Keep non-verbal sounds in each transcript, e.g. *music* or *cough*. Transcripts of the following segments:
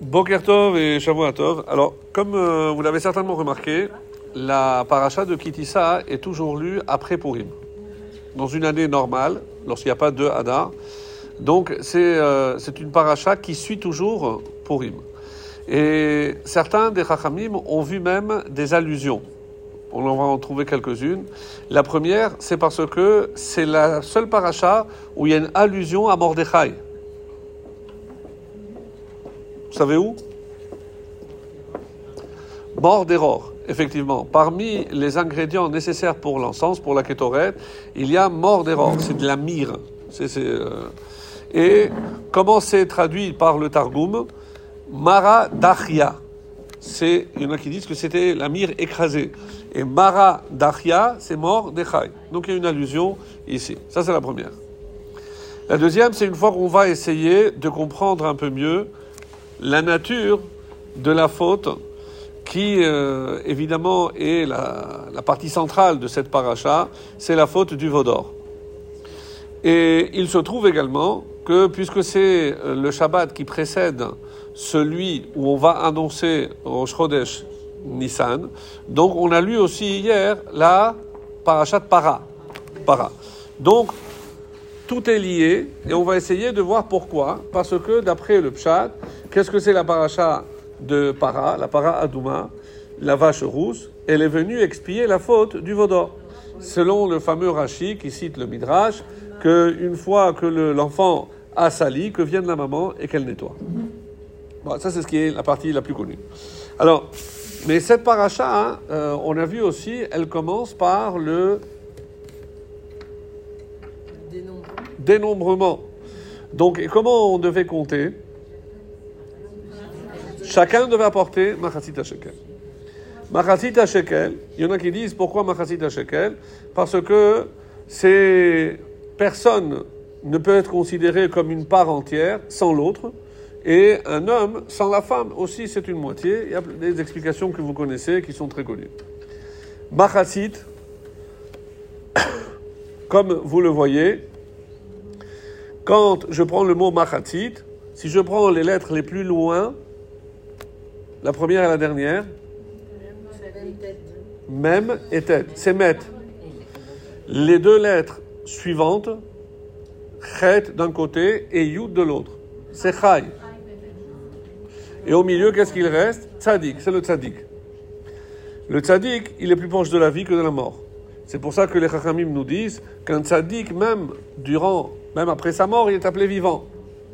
Boker Tov et Shavua Tov. Alors, comme euh, vous l'avez certainement remarqué, la paracha de Kitissa est toujours lue après Purim. Dans une année normale, lorsqu'il n'y a pas de Hadar. Donc, c'est euh, c'est une paracha qui suit toujours Purim. Et certains des Chachamim ont vu même des allusions. On en va en trouver quelques-unes. La première, c'est parce que c'est la seule paracha où il y a une allusion à Mordechai. Vous savez où? Mort effectivement. Parmi les ingrédients nécessaires pour l'encens, pour la kétorette, il y a mort c'est de la myrrhe. Euh, Et comment c'est traduit par le Targum? Mara Dachia. Il y en a qui disent que c'était la myrrhe écrasée. Et Mara Dachia, c'est mort d'Echai. Donc il y a une allusion ici. Ça, c'est la première. La deuxième, c'est une fois qu'on va essayer de comprendre un peu mieux la nature de la faute qui, euh, évidemment, est la, partie centrale de cette paracha, c'est la faute du Vaudor. Et il se trouve également que, puisque c'est euh, le Shabbat qui précède celui où on va annoncer Rosh Chodesh Nissan, donc on a lu aussi hier la paracha de Para. Para. Donc, tout est lié et on va essayer de voir pourquoi. Parce que d'après le Pshat, qu'est-ce que c'est la paracha de Para, la para Adouma, la vache rousse? Elle est venue expier la faute du Vaudor. Selon le fameux Rashi qui cite le Midrash, qu'une fois que le- l'enfant a sali, que vienne la maman et qu'elle nettoie. Bon, ça c'est ce qui est la partie la plus connue. Alors, mais cette paracha, hein, euh, on a vu aussi, elle commence par le dénombrement. Donc, comment on devait compter? Chacun devait apporter Machatzit à shekel. Machatzit à shekel, il y en a qui disent pourquoi Machatzit à shekel Parce que c'est personne ne peut être considéré comme une part entière sans l'autre. Et un homme sans la femme aussi, c'est une moitié. Il y a des explications que vous connaissez qui sont très connues. Machatzit, *coughs* comme vous le voyez, quand je prends le mot machatzit, si je prends les lettres les plus loin, la première et la dernière, même et tête, c'est met. Les deux lettres suivantes, chet d'un côté et yud de l'autre, c'est chai. Et au milieu, qu'est-ce qu'il reste? Tzadik, c'est le tzadik. Le tzadik, il est plus proche de la vie que de la mort. C'est pour ça que les chachamim nous disent qu'un tzadik, même durant, même après sa mort, il est appelé vivant.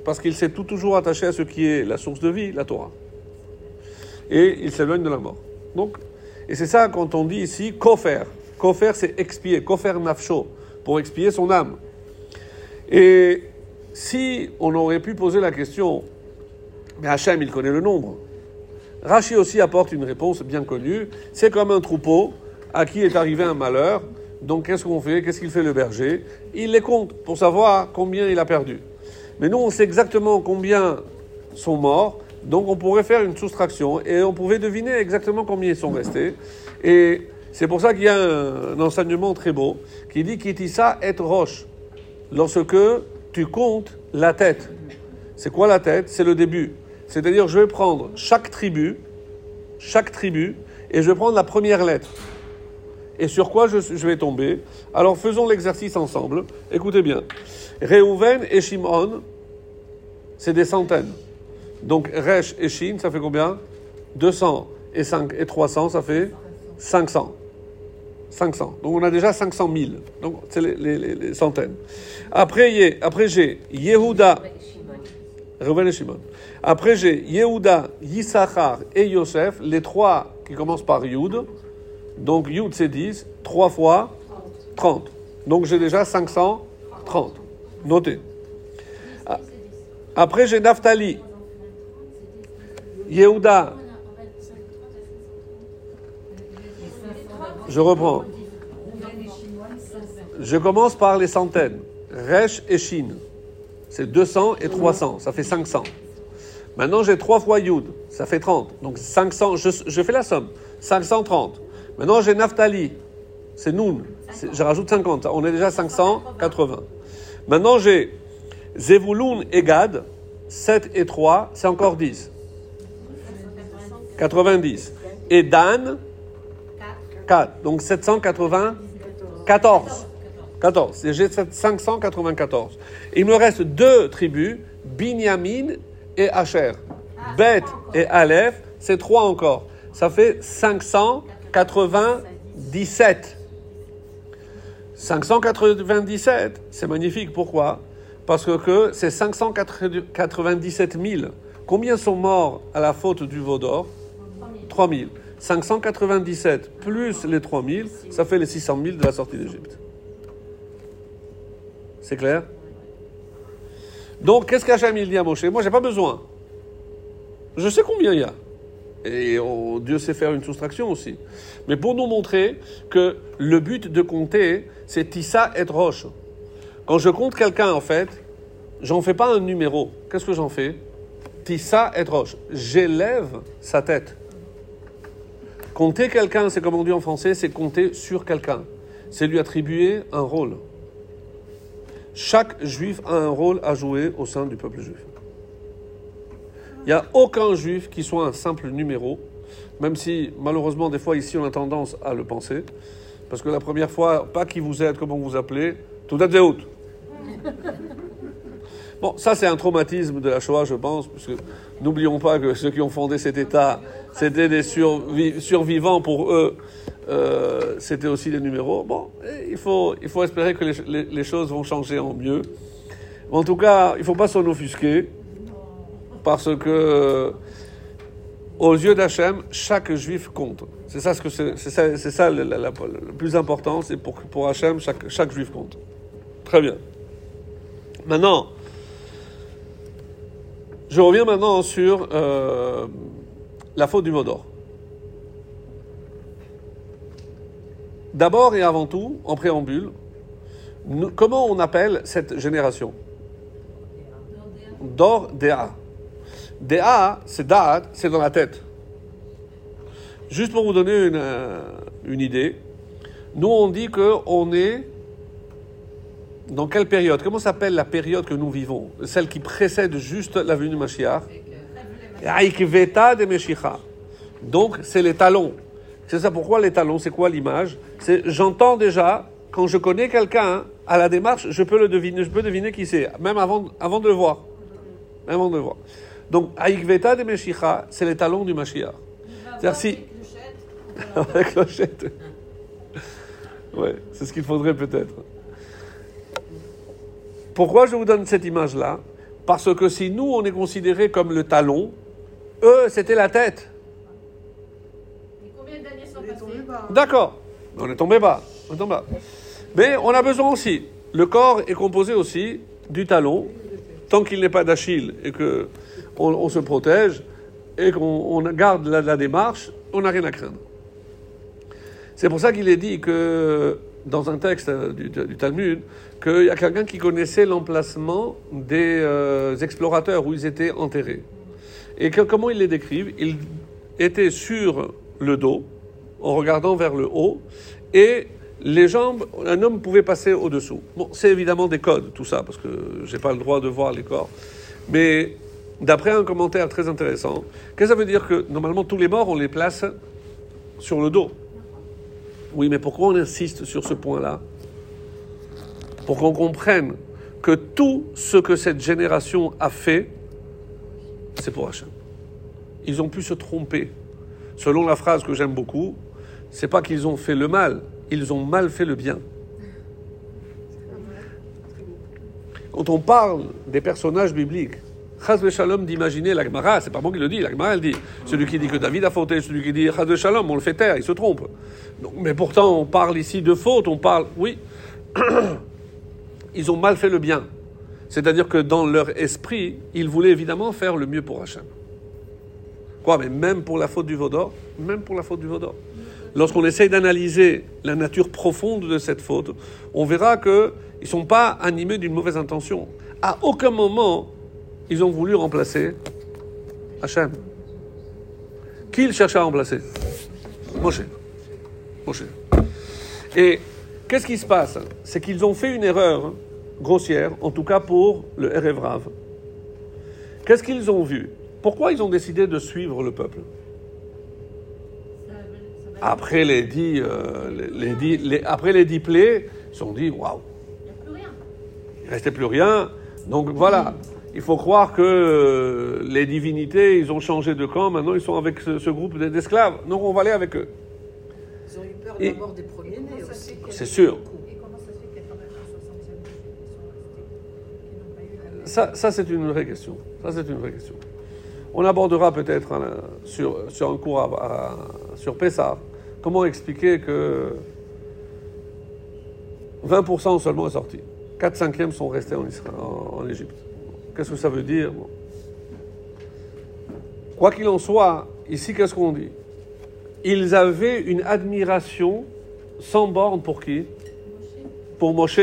Parce qu'il s'est tout toujours attaché à ce qui est la source de vie, la Torah. Et il s'éloigne de la mort. Donc, et c'est ça quand on dit ici kofer. Kofer, c'est expier. Kofer nafsho, pour expier son âme. Et si on aurait pu poser la question, mais Hachem, il connaît le nombre. Rachi aussi apporte une réponse bien connue. C'est comme un troupeau à qui est arrivé un malheur. Donc qu'est-ce qu'on fait? Qu'est-ce qu'il fait le berger? Il les compte pour savoir combien il a perdu. Mais nous, on sait exactement combien sont morts. Donc on pourrait faire une soustraction et on pouvait deviner exactement combien ils sont restés. Et c'est pour ça qu'il y a un, un enseignement très beau qui dit Kitissa et roche. Lorsque tu comptes la tête. C'est quoi la tête? C'est le début. C'est-à-dire, je vais prendre chaque tribu, chaque tribu, et je vais prendre la première lettre. Et sur quoi je, je vais tomber Alors, faisons l'exercice ensemble. Écoutez bien. Réhouven et Shimon, c'est des centaines. Donc, Resh et Shin, ça fait combien? 200 et, 5, et 300, ça fait 500. 500. Donc, on a déjà 500 000. Donc, c'est les, les- les- les centaines. Après, yé- après j'ai Yehuda. Reuven et Shimon. Après, j'ai Yehuda, Yissachar et Yosef, les trois qui commencent par Yud. Donc, Yud, c'est 10. 3 fois 30. Donc, j'ai déjà 530. Notez. Après, j'ai Naphtali. Yehuda. Je reprends. Je commence par les centaines. Resh et Shin. C'est 200 et 300, ça fait 500. Maintenant, j'ai 3 fois Yud, ça fait 30. Donc 500, je, je fais la somme. 530. Maintenant, j'ai Naphtali, c'est Noun. Je rajoute 50, on est déjà 580. Maintenant, j'ai Zevulun et Gad, 7 et 3, c'est encore 10. 90. Et Dan 4. Donc 794. 14. Et j'ai 594. Il me reste deux tribus, Binyamin et Asher. Bet et Aleph, c'est trois encore. Ça fait 597. 597, c'est magnifique. Pourquoi? Parce que, que c'est 597 000. Combien sont morts à la faute du veau d'or? 3000. 597 plus les 3000, ça fait les 600 000 de la sortie d'Égypte. C'est clair? Donc, qu'est-ce qu'Hachem il dit à Moshe? Moi, j'ai pas besoin. Je sais combien il y a. Et oh, Dieu sait faire une soustraction aussi. Mais pour nous montrer que le but de compter, c'est Tissa et Roche. Quand je compte quelqu'un, en fait, j'en fais pas un numéro. Qu'est-ce que j'en fais? Tissa et Roche. J'élève sa tête. Compter quelqu'un, c'est comme on dit en français, c'est compter sur quelqu'un. C'est lui attribuer un rôle. Chaque juif a un rôle à jouer au sein du peuple juif. Il n'y a aucun juif qui soit un simple numéro, même si malheureusement des fois ici on a tendance à le penser. Parce que la première fois, pas qui vous êtes, comment vous appelez, tout est haute. *laughs* Bon, ça c'est un traumatisme de la Shoah, je pense, parce que n'oublions pas que ceux qui ont fondé cet État, c'était des survivants pour eux, euh, c'était aussi des numéros. Bon, il faut, il faut espérer que les, choses vont changer en mieux. En tout cas, il ne faut pas s'en offusquer, parce que aux yeux d'Hachem, chaque juif compte. C'est ça, ce que c'est, c'est ça le, plus important, c'est pour, pour Hachem, chaque, chaque juif compte. Très bien. Maintenant, je reviens maintenant sur euh, la faute du mot d'or. D'abord et avant tout, en préambule, comment on appelle cette génération? Dor Dea. Dea, c'est Da'at, c'est dans la tête. Juste pour vous donner une, euh, une idée, nous on dit qu'on est dans quelle période? Comment s'appelle la période que nous vivons? Celle qui précède juste la venue du Mashiach? De Donc, c'est les talons. C'est ça pourquoi les talons, c'est quoi l'image? C'est j'entends déjà, quand je connais quelqu'un à la démarche, je peux le deviner, je peux deviner qui c'est, même avant, avant de le voir. Même avant de le voir. Donc, Aikveta de Meshicha, c'est les talons du Mashiach. C'est-à-dire si. Avec clochette. ouais, c'est ce qu'il faudrait peut-être. Pourquoi je vous donne cette image-là? Parce que si nous, on est considéré comme le talon, eux, c'était la tête. combien d'années sont passées D'accord, on est tombé bas. On est tombé bas. Mais on a besoin aussi. Le corps est composé aussi du talon. Tant qu'il n'est pas d'Achille et que on, se protège et qu'on garde la, démarche, on n'a rien à craindre. C'est pour ça qu'il est dit que dans un texte du Talmud, qu'il y a quelqu'un qui connaissait l'emplacement des euh, explorateurs où ils étaient enterrés. Et comment ils les décrivent? Ils étaient sur le dos, en regardant vers le haut, et les jambes, un homme pouvait passer au-dessous. Bon, c'est évidemment des codes, tout ça, parce que je n'ai pas le droit de voir les corps. Mais d'après un commentaire très intéressant, qu'est-ce que ça veut dire que normalement tous les morts, on les place sur le dos? Oui, mais pourquoi on insiste sur ce point-là? Pour qu'on comprenne que tout ce que cette génération a fait, c'est pour Hachem. Ils ont pu se tromper. Selon la phrase que j'aime beaucoup, c'est pas qu'ils ont fait le mal, ils ont mal fait le bien. Quand on parle des personnages bibliques, Chaz Shalom d'imaginer l'Agmara, c'est pas moi qui le dis, l'Agmara elle dit, celui qui dit que David a fauté, celui qui dit Chaz Shalom, on le fait taire, il se trompe. mais pourtant, on parle ici de faute, on parle, oui, *clears throat* ils ont mal fait le bien. C'est-à-dire que dans leur esprit, ils voulaient évidemment faire le mieux pour Hachem. Quoi, mais même pour la faute du Vaudor Même pour la faute du Vaudor. Lorsqu'on essaye d'analyser la nature profonde de cette faute, on verra qu'ils ne sont pas animés d'une mauvaise intention. À aucun moment, ils ont voulu remplacer Hachem. Qui ils cherchaient à remplacer? Moshe. Moshe. Et qu'est-ce qui se passe? C'est qu'ils ont fait une erreur grossière, en tout cas pour le Erevrav. Qu'est-ce qu'ils ont vu? Pourquoi ils ont décidé de suivre le peuple? Après les dix, euh, après les dix plaies, ils se sont dit waouh, Il il restait plus rien. Donc voilà, il faut croire que euh, les divinités, ils ont changé de camp. Maintenant, ils sont avec ce, ce groupe d'esclaves. Donc on va aller avec eux. Ils ont eu peur de Et- la mort des premiers-nés aussi. C'est sûr. Et comment ça se fait qu'il y a quand même un 60e qui sont restés, qui n'ont pas eu la Ça, ça, c'est une vraie question. Ça, c'est une vraie question. On abordera peut-être hein, sur, sur un cours à- à- sur Pessah comment expliquer que 20% seulement est sorti. 4 cinquièmes sont restés en, Israël, en, en Égypte. Qu'est-ce que ça veut dire. Quoi qu'il en soit, ici, qu'est-ce qu'on dit? Ils avaient une admiration sans borne pour qui? Pour Moshe.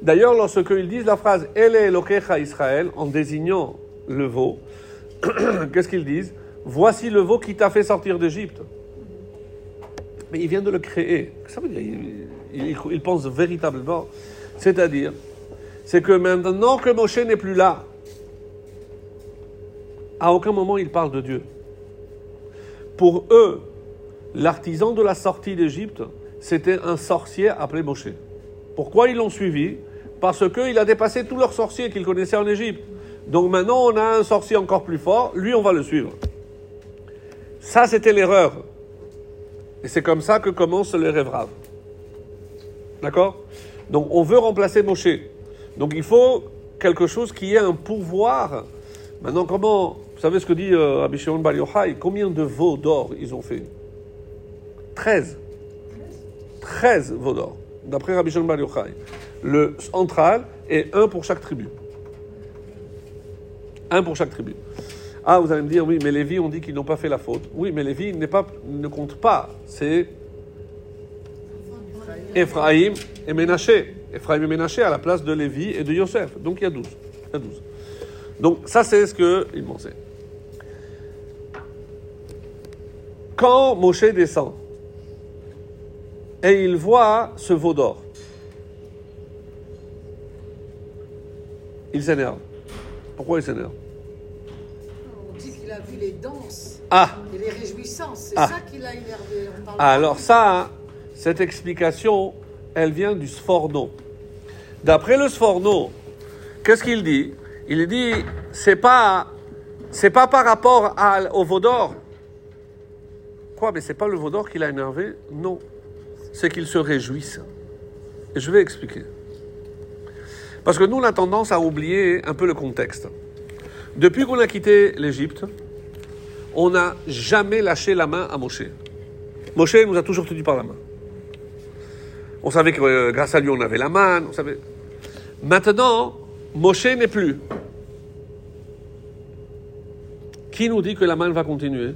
D'ailleurs, lorsque ils disent la phrase est Elokecha Israël, en désignant le veau, *coughs* qu'est-ce qu'ils disent? Voici le veau qui t'a fait sortir d'Égypte. Mais il vient de le créer. Ça veut dire, il, il- il pense véritablement. C'est-à-dire, c'est que maintenant que Moshe n'est plus là, à aucun moment il parle de Dieu. Pour eux, l'artisan de la sortie d'Égypte, c'était un sorcier appelé Moshe. Pourquoi ils l'ont suivi? Parce qu'il a dépassé tous leurs sorciers qu'ils connaissaient en Égypte. Donc maintenant, on a un sorcier encore plus fort, lui, on va le suivre. Ça, c'était l'erreur. Et c'est comme ça que commence le rêve rave. D'accord? Donc on veut remplacer Moshe. Donc il faut quelque chose qui ait un pouvoir. Maintenant, comment. Vous savez ce que dit euh, Rabbi Shimon Bar Yochai Combien de veaux d'or ils ont fait? 13. 13 veaux d'or, d'après Rabbi Shimon Bar Yochai. Le central et un pour chaque tribu. Un pour chaque tribu. Ah, vous allez me dire, oui, mais Lévi, on dit qu'ils n'ont pas fait la faute. Oui, mais Lévi pas, ne compte pas. C'est Ephraïm et Ménaché. Ephraïm et Ménaché à la place de Lévi et de Yosef. Donc il y a 12. Il y a 12. Donc ça, c'est ce qu'ils m'ont dit. Quand Moshe descend et il voit ce veau d'or, il s'énerve. Pourquoi il s'énerve? On dit qu'il a vu les danses Ah et les réjouissances. C'est Ah. ça qui l'a énervé. Parle Alors ça, cette explication, elle vient du Sforno. D'après le Sforno, qu'est-ce qu'il dit? Il dit, c'est pas, c'est pas par rapport à- au Vaudor. Quoi Mais c'est pas le Vaudor qui l'a énervé? Non, c'est qu'il se réjouisse. Et je vais expliquer. Parce que nous, on a tendance à oublier un peu le contexte. Depuis qu'on a quitté l'Égypte, on n'a jamais lâché la main à Moshe. Moshe nous a toujours tenus par la main. On savait que euh, grâce à lui, on avait la main. On savait... Maintenant, Moshe n'est plus. Qui nous dit que la main va continuer?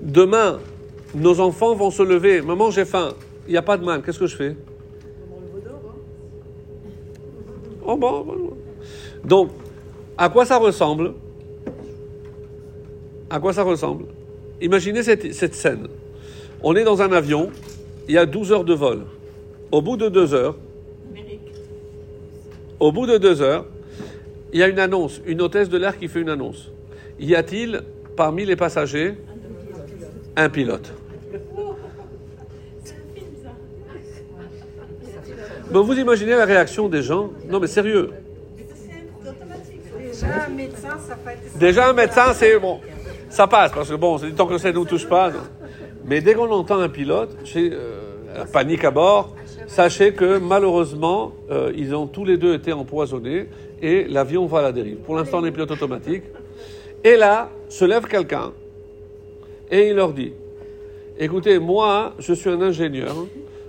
Demain, nos enfants vont se lever. Maman, j'ai faim. Il n'y a pas de main. Qu'est-ce que je fais? Oh bon, bon, bon. Donc, à quoi ça ressemble? À quoi ça ressemble? Imaginez cette, cette scène. On est dans un avion, il y a 12 heures de vol. Au bout de deux heures, au bout de deux heures, il y a une annonce, une hôtesse de l'air qui fait une annonce. Y a-t-il parmi les passagers un pilote Vous imaginez la réaction des gens Non mais sérieux. Déjà, un médecin, ça c'est bon. Passe, parce que bon, c'est tant que ça ne nous touche pas. non. Mais dès qu'on entend un pilote, j'ai, euh, panique à bord, sachez que malheureusement, euh, ils ont tous les deux été empoisonnés et l'avion va à la dérive. Pour l'instant, on est pilote automatique. Et là, se lève quelqu'un et il leur dit Écoutez, moi, je suis un ingénieur.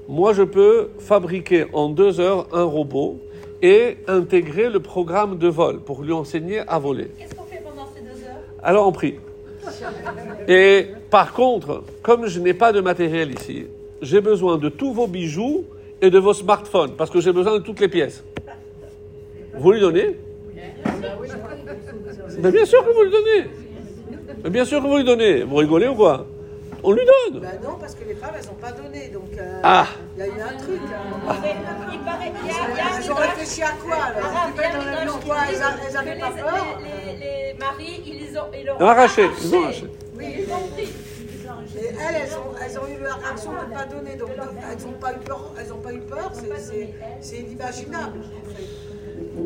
Moi, je peux fabriquer en deux heures un robot et intégrer le programme de vol pour lui enseigner à voler. Qu'est-ce qu'on fait pendant ces deux heures? Alors on prie. Et par contre, comme je n'ai pas de matériel ici, j'ai besoin de tous vos bijoux et de vos smartphones, parce que j'ai besoin de toutes les pièces. Vous lui donnez Mais bien sûr que vous lui donnez. Mais bien sûr que vous lui donnez. Vous rigolez ou quoi On lui donne. Bah non, parce que les femmes, elles n'ont pas donné. Donc, euh, Ah. il y a eu un truc. hein. Il paraît qu'il y a, il y a un Elles ont réfléchi à quoi alors Arabe, il y a un Dans midrash l'avion, qui quoi dit Elles a- elles que avaient pas les- peur les, les, les maris, ils ont, ils ont Arraché, ils ont arraché. Oui, ils ont pris. Elles, elles ont, elles ont eu la réaction de ne pas donner. Donc, elles n'ont pas eu peur. Elles pas eu peur. C'est- inimaginable.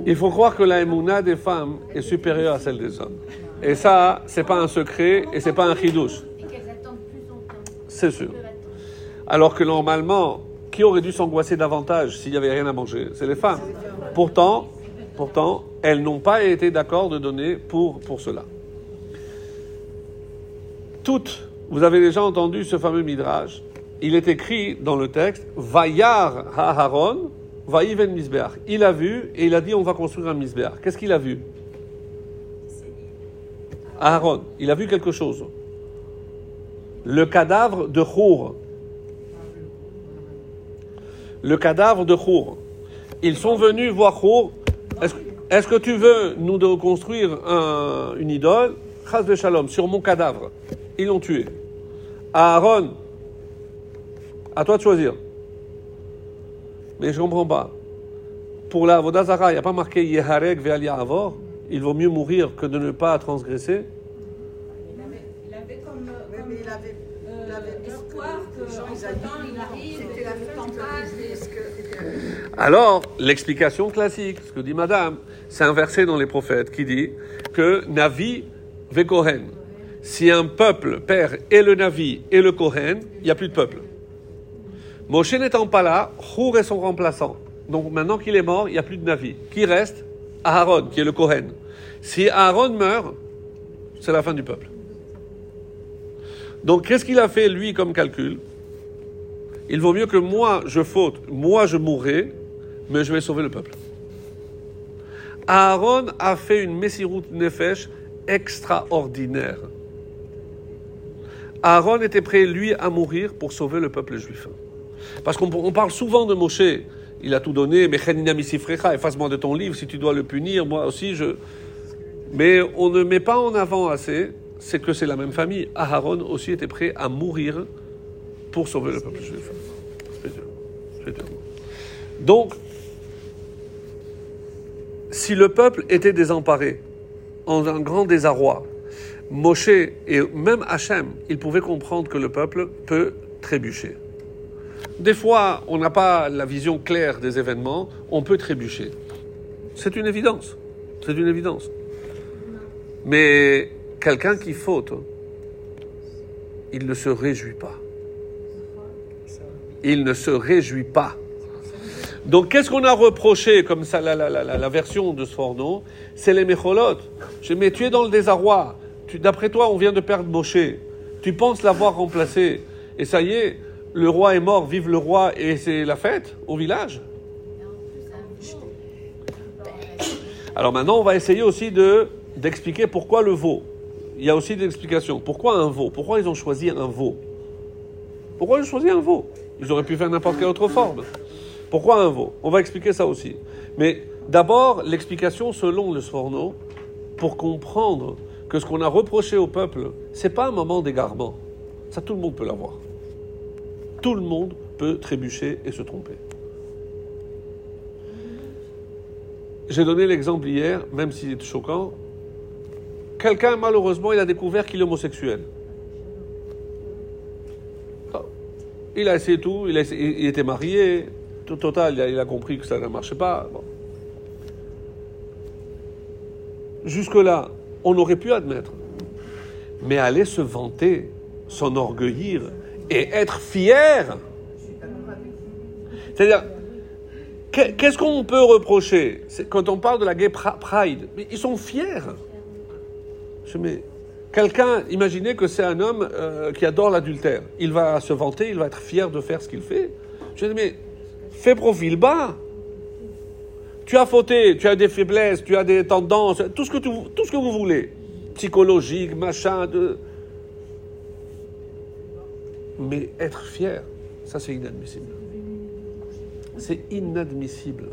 Il faut croire que la émouna des femmes est supérieure à celle des hommes. Et ça, c'est pas un secret et c'est pas un chidouche. C'est sûr. Alors que normalement, qui aurait dû s'angoisser davantage s'il n'y avait rien à manger? C'est les femmes. Pourtant, pourtant, elles n'ont pas été d'accord de donner pour, pour cela. Toutes, vous avez déjà entendu ce fameux midrash. Il est écrit dans le texte Vayar Haharon, Vaïven Misbeach. Il a vu et il a dit on va construire un Misbeach. Qu'est-ce qu'il a vu? Aaron, il a vu quelque chose. Le cadavre de Chour. Le cadavre de Chour. Ils sont venus voir Chour. Est-ce que tu veux nous construire un- une idole? Chas de Shalom, sur mon cadavre. Ils l'ont tué. Aaron, à toi de choisir. Mais je ne comprends pas. Pour la Vodazara, il n'y a pas marqué Yeharek ve'al Ya'avor. Il vaut mieux mourir que de ne pas transgresser. Il avait, il avait comme, Oui, comme, mais il avait, il euh, avait espoir que aillent. il arrive, et la le temps passe, que- Alors, l'explication classique, ce que dit Madame, c'est un verset dans les prophètes qui dit que Navi ve Kohen. Si un peuple perd et le Navi et le Kohen, il n'y a plus de peuple. Moshe n'étant pas là, Chour est son remplaçant. Donc maintenant qu'il est mort, il n'y a plus de Navi. Qui reste? Aaron, qui est le Kohen. Si Aaron meurt, c'est la fin du peuple. Donc qu'est-ce qu'il a fait, lui, comme calcul? Il vaut mieux que moi, je faute, moi, je mourrai, mais je vais sauver le peuple. Aaron a fait une Messirut Nefesh extraordinaire. Aaron était prêt, lui, à mourir pour sauver le peuple juif. Parce qu'on on parle souvent de Moshe. Il a tout donné, mais efface-moi de ton livre, si tu dois le punir, moi aussi, je... Mais on ne met pas en avant assez, c'est que c'est la même famille. Aaron aussi était prêt à mourir pour sauver le peuple juif. Donc, si le peuple était désemparé, en un grand désarroi, Moshe et même Hachem, ils pouvaient comprendre que le peuple peut trébucher. Des fois, on n'a pas la vision claire des événements, on peut trébucher. C'est une évidence. C'est une évidence. Mais quelqu'un qui faute, il ne se réjouit pas. Il ne se réjouit pas. Donc, qu'est-ce qu'on a reproché comme ça, la, version de Sforno C'est les mécholotes. Je dis, mais tu es dans le désarroi. D'après toi, on vient de perdre Moshe. Tu penses l'avoir remplacé. Et ça y est, le roi est mort, vive le roi, et c'est la fête au village. Alors maintenant, on va essayer aussi de, d'expliquer pourquoi le veau. Il y a aussi des explications. Pourquoi un veau? Pourquoi ils ont choisi un veau? Pourquoi ils ont choisi un veau? Ils auraient pu faire n'importe quelle autre forme. Pourquoi un veau? On va expliquer ça aussi. Mais d'abord, l'explication selon le Sforno, pour comprendre que ce qu'on a reproché au peuple, c'est pas un moment d'égarement. Ça, tout le monde peut l'avoir. Tout le monde peut trébucher et se tromper. J'ai donné l'exemple hier, même s'il est choquant. Quelqu'un, malheureusement, il a découvert qu'il est homosexuel. Ah. Il a essayé tout, il, était marié, tout total, il a, compris que ça ne marchait pas. Jusque-là, on aurait pu admettre. Mais aller se vanter, s'enorgueillir et être fier. C'est-à-dire, qu'est- qu'est-ce qu'on peut reprocher? Quand on parle de la gay pride, mais ils sont fiers. Je mets quelqu'un, imaginez que c'est un homme euh, qui adore l'adultère. Il va se vanter, il va être fier de faire ce qu'il fait. Je dis, mais fais profil bas. Tu as fauté, tu as des faiblesses, tu as des tendances, tout ce que, tu, tout ce que vous voulez. Psychologique, machin. De... Mais être fier, ça c'est inadmissible. C'est inadmissible.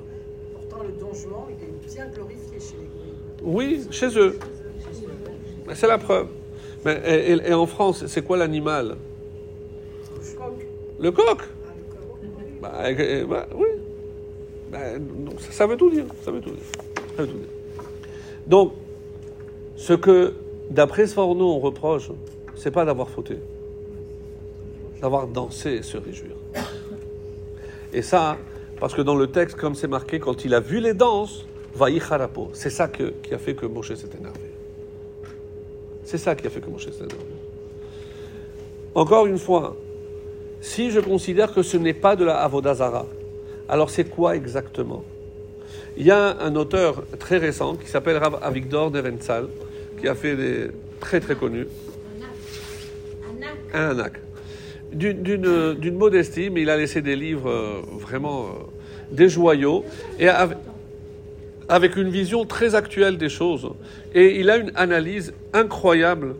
Pourtant, le don Juan, il est bien glorifié chez les. Oui, chez eux. C'est la preuve. Mais, et, et- et en France, c'est quoi l'animal? Crois que- Le coq? Ah, le. Bah, bah, oui. Donc, ça, ça veut tout dire. Ça veut tout dire. Donc, ce que, d'après Sforno, on reproche, c'est pas d'avoir fauté. d'avoir dansé et se réjouir. Et ça, parce que dans le texte, comme c'est marqué, quand il a vu les danses, Vaïcharapo, c'est ça qui a fait que Moshe s'est énervé. C'est ça qui a fait que Moshe s'est énervé. Encore une fois, si je considère que ce n'est pas de la Avodazara, alors c'est quoi exactement? Il y a un auteur très récent qui s'appelle Rav Avigdor Neventzal, qui a fait des très très connu, un anak, d'une- modestie, mais il a laissé des livres euh, vraiment euh, des joyaux, et avec, avec une vision très actuelle des choses. Et il a une analyse incroyable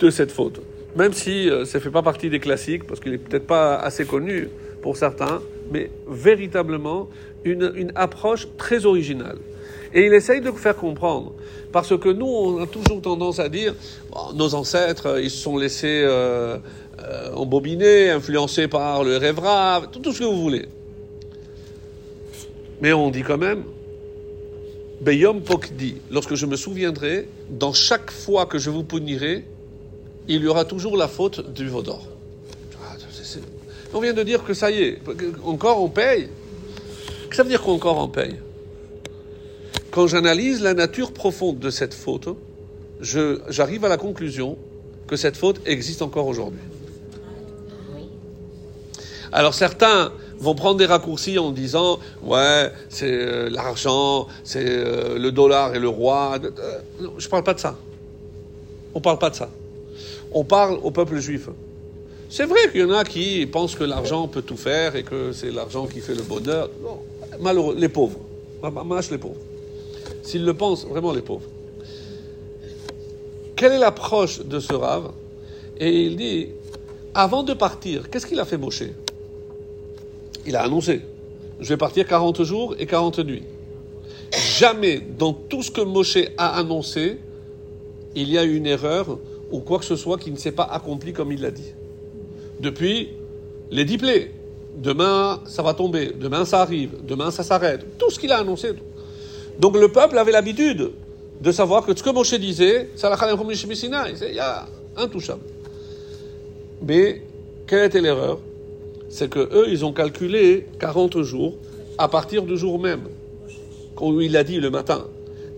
de cette faute. Même si euh, ça ne fait pas partie des classiques, parce qu'il n'est peut-être pas assez connu pour certains, mais véritablement une, approche très originale. Et il essaye de faire comprendre. Parce que nous, on a toujours tendance à dire, nos ancêtres, euh, ils se sont laissés euh, euh, embobiner, influencés par le rêve tout, ce que vous voulez. Mais on dit quand même, Beyom Pokdi, lorsque je me souviendrai, dans chaque fois que je vous punirai, il y aura toujours la faute du veau d'or. Ah, c'est- c'est- On vient de dire que ça y est, encore on paye. Qu'est-ce que ça veut dire qu'encore on paye? Quand j'analyse la nature profonde de cette faute, je- j'arrive à la conclusion que cette faute existe encore aujourd'hui. Alors certains vont prendre des raccourcis en disant ouais c'est euh, l'argent, c'est euh, le dollar et le roi. Euh, je parle pas de ça. On parle pas de ça. On parle au peuple juif. C'est vrai qu'il y en a qui pensent que l'argent peut tout faire et que c'est l'argent qui fait le bonheur. Non, malheureux, les pauvres. Mâche les pauvres. S'ils le pensent, vraiment les pauvres. Quelle est l'approche de ce rave? Et il dit, avant de partir, qu'est-ce qu'il a fait Moshe? Il a annoncé, je vais partir 40 jours et 40 nuits. Jamais dans tout ce que Moshe a annoncé, il y a eu une erreur ou quoi que ce soit qui ne s'est pas accompli comme il l'a dit. Depuis les dix plaies, demain ça va tomber, demain ça arrive, demain ça s'arrête, tout ce qu'il a annoncé. Donc le peuple avait l'habitude de savoir que ce que Moshe disait, il y a intouchable. Mais quelle était l'erreur? C'est que eux, ils ont calculé 40 jours à partir du jour même, quand il a dit le matin.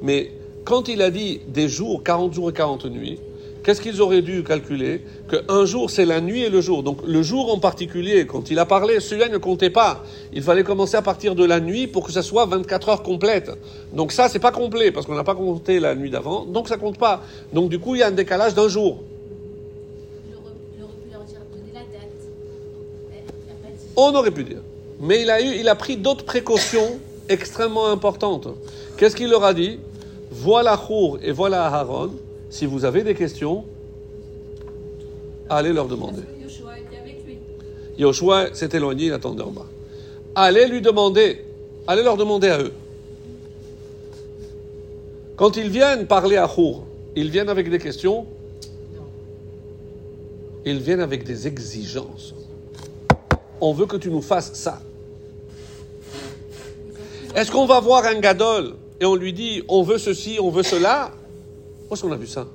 Mais quand il a dit des jours, 40 jours et 40 nuits, qu'est-ce qu'ils auraient dû calculer Qu'un jour, c'est la nuit et le jour. Donc le jour en particulier, quand il a parlé, celui-là ne comptait pas. Il fallait commencer à partir de la nuit pour que ça soit 24 heures complètes. Donc ça, c'est pas complet, parce qu'on n'a pas compté la nuit d'avant, donc ça compte pas. Donc du coup, il y a un décalage d'un jour. On aurait pu dire. Mais il a, eu, il a pris d'autres précautions extrêmement importantes. Qu'est-ce qu'il leur a dit? Voilà Chour et voilà Aaron. Si vous avez des questions, allez leur demander. Yoshua s'est éloigné, il attendait en bas. Allez lui demander, allez leur demander à eux. Quand ils viennent parler à Chour, ils viennent avec des questions? Ils viennent avec des exigences. On veut que tu nous fasses ça. Est-ce qu'on va voir un gadol et on lui dit on veut ceci, on veut cela? Où est-ce qu'on a vu ça?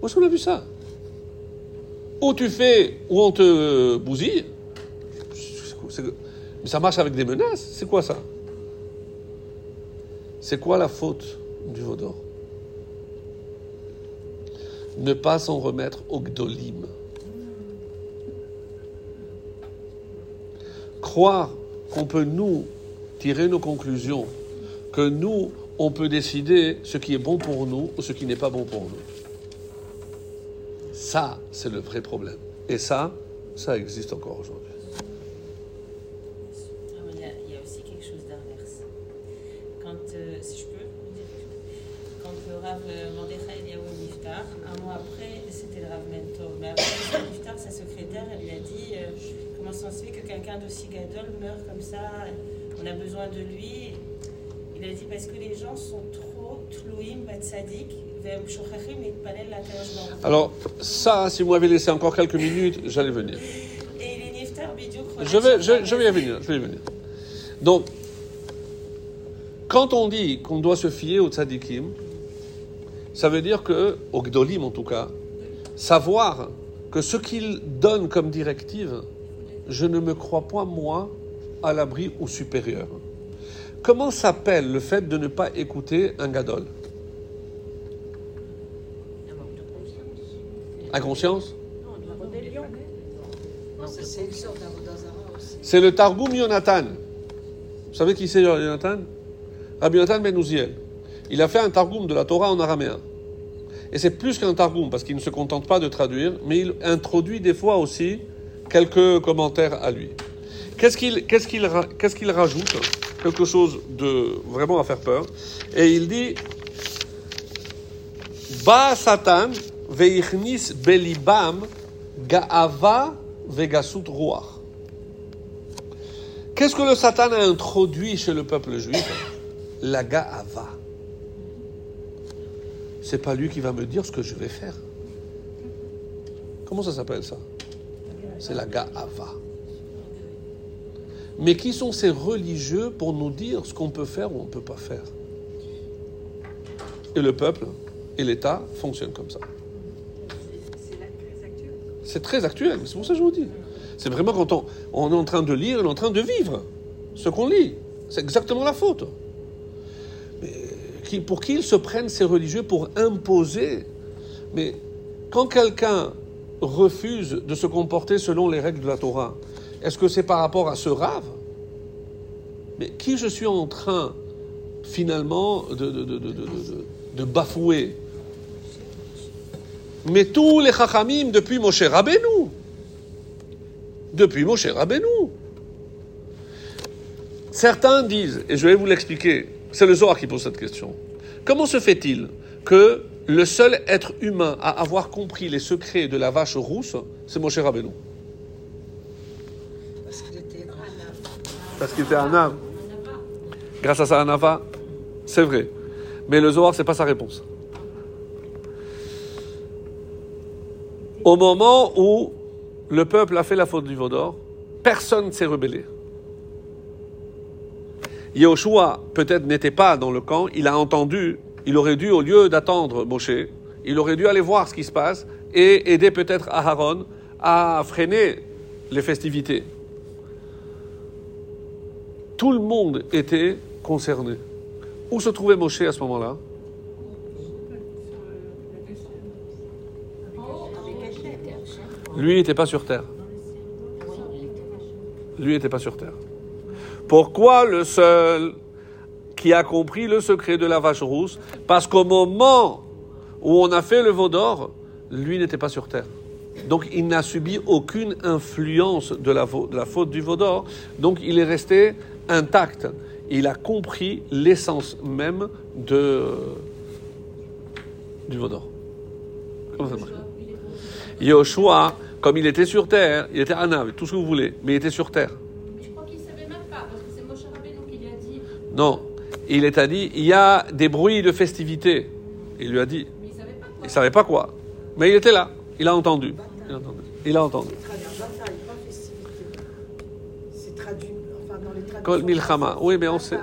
Où est-ce qu'on a vu ça? Ou tu fais, ou on te bousille? C'est- Mais ça marche avec des menaces. C'est quoi ça? C'est quoi la faute du Vaudor? Ne pas s'en remettre au Gdolim. Croire qu'on peut nous tirer nos conclusions, que nous, on peut décider ce qui est bon pour nous ou ce qui n'est pas bon pour nous. Ça, c'est le vrai problème. Et ça, ça existe encore aujourd'hui. Ah, Il y, a, aussi quelque chose d'inverse. Quand, euh, si je peux, quand le Rav Mordechai Eliaou Niftar, un mois après, c'était le Rav Mentor. Mais après Niftar, sa secrétaire, elle lui a dit euh, Comment ça fait que quelqu'un d'aussi gadol meurt comme ça? On a besoin de lui. A dit Parce que les gens sont trop tlouim, batsadik, la Baruch. Alors, ça, si vous m'avez laissé encore quelques minutes, j'allais venir. Bidiou, Je vais, je, je vais y venir, je vais y venir. Donc, quand on dit qu'on doit se fier au tzadikim, ça veut dire que, au gdolim en tout cas, savoir que ce qu'il donne comme directive, je ne me crois point, moi, à l'abri ou supérieur. Comment s'appelle le fait de ne pas écouter un gadol? Inconscience c'est le Targum Yonatan. Vous savez qui c'est Yonatan? Rabbi Yonatan Ben Uziel. Il a fait un Targum de la Torah en araméen. Et c'est plus qu'un Targum, parce qu'il ne se contente pas de traduire, mais il introduit des fois aussi quelques commentaires à lui. Qu'est-ce qu'il qu'est-ce qu'il ra- qu'est-ce qu'il rajoute? Quelque chose de vraiment à faire peur. Et il dit Ba Satan veichnis belibam gaava vegasut ruach. Qu'est-ce que le Satan a introduit chez le peuple juif? La gaava. C'est pas lui qui va me dire ce que je vais faire. Comment ça s'appelle ça? C'est la gaava. Mais qui sont ces religieux pour nous dire ce qu'on peut faire ou on ne peut pas faire? Et le peuple et l'État fonctionnent comme ça. C'est très actuel, c'est pour ça que je vous dis. C'est vraiment quand on, est en train de lire, on est en train de vivre ce qu'on lit. C'est exactement la faute. Pour qui ils se prennent ces religieux pour imposer? Mais quand quelqu'un refuse de se comporter selon les règles de la Torah, est-ce que c'est par rapport à ce rave? Mais qui je suis en train finalement de, bafouer? Mais tous les chachamim depuis Moshe Rabbeinu. Depuis Moshe Rabbeinu. Certains disent, et je vais vous l'expliquer, c'est le Zohar qui pose cette question. Comment se fait-il que le seul être humain à avoir compris les secrets de la vache rousse, c'est Moshe Rabbeinu? Parce qu'il était un âme. Grâce à sa anava, c'est vrai. Mais le Zohar, c'est pas sa réponse. Au moment où le peuple a fait la faute du Vaudor, personne ne s'est rebellé. Yahushua, peut-être, n'était pas dans le camp, il a entendu, il aurait dû, au lieu d'attendre Moshe, il aurait dû aller voir ce qui se passe et aider peut-être Aharon à freiner les festivités. Tout le monde était concerné. Où se trouvait Moshe à ce moment-là? Lui n'était pas sur terre. Lui n'était pas sur terre. Pourquoi le seul qui a compris le secret de la vache rousse? Parce qu'au moment où on a fait le veau d'or, lui n'était pas sur terre. Donc il n'a subi aucune influence de la, de la faute du veau d'or. Donc il est resté intact. Il a compris l'essence même de, du veau d'or. Comment ça marche? Yoshua, comme il était sur terre, il était Anav, tout ce que vous voulez, mais il était sur terre. Je crois qu'il ne savait même pas, parce que c'est Moshe Rabbeinu qui lui a dit. Non, il est a dit, il y a des bruits de festivité. Il lui a dit, Mais il ne savait pas quoi. il savait pas quoi, mais il était là, il a entendu. Il a entendu. Il a entendu. traduit bataille, pas festivité. C'est traduit, enfin dans les traductions. Kol milchama. Oui, mais on sait.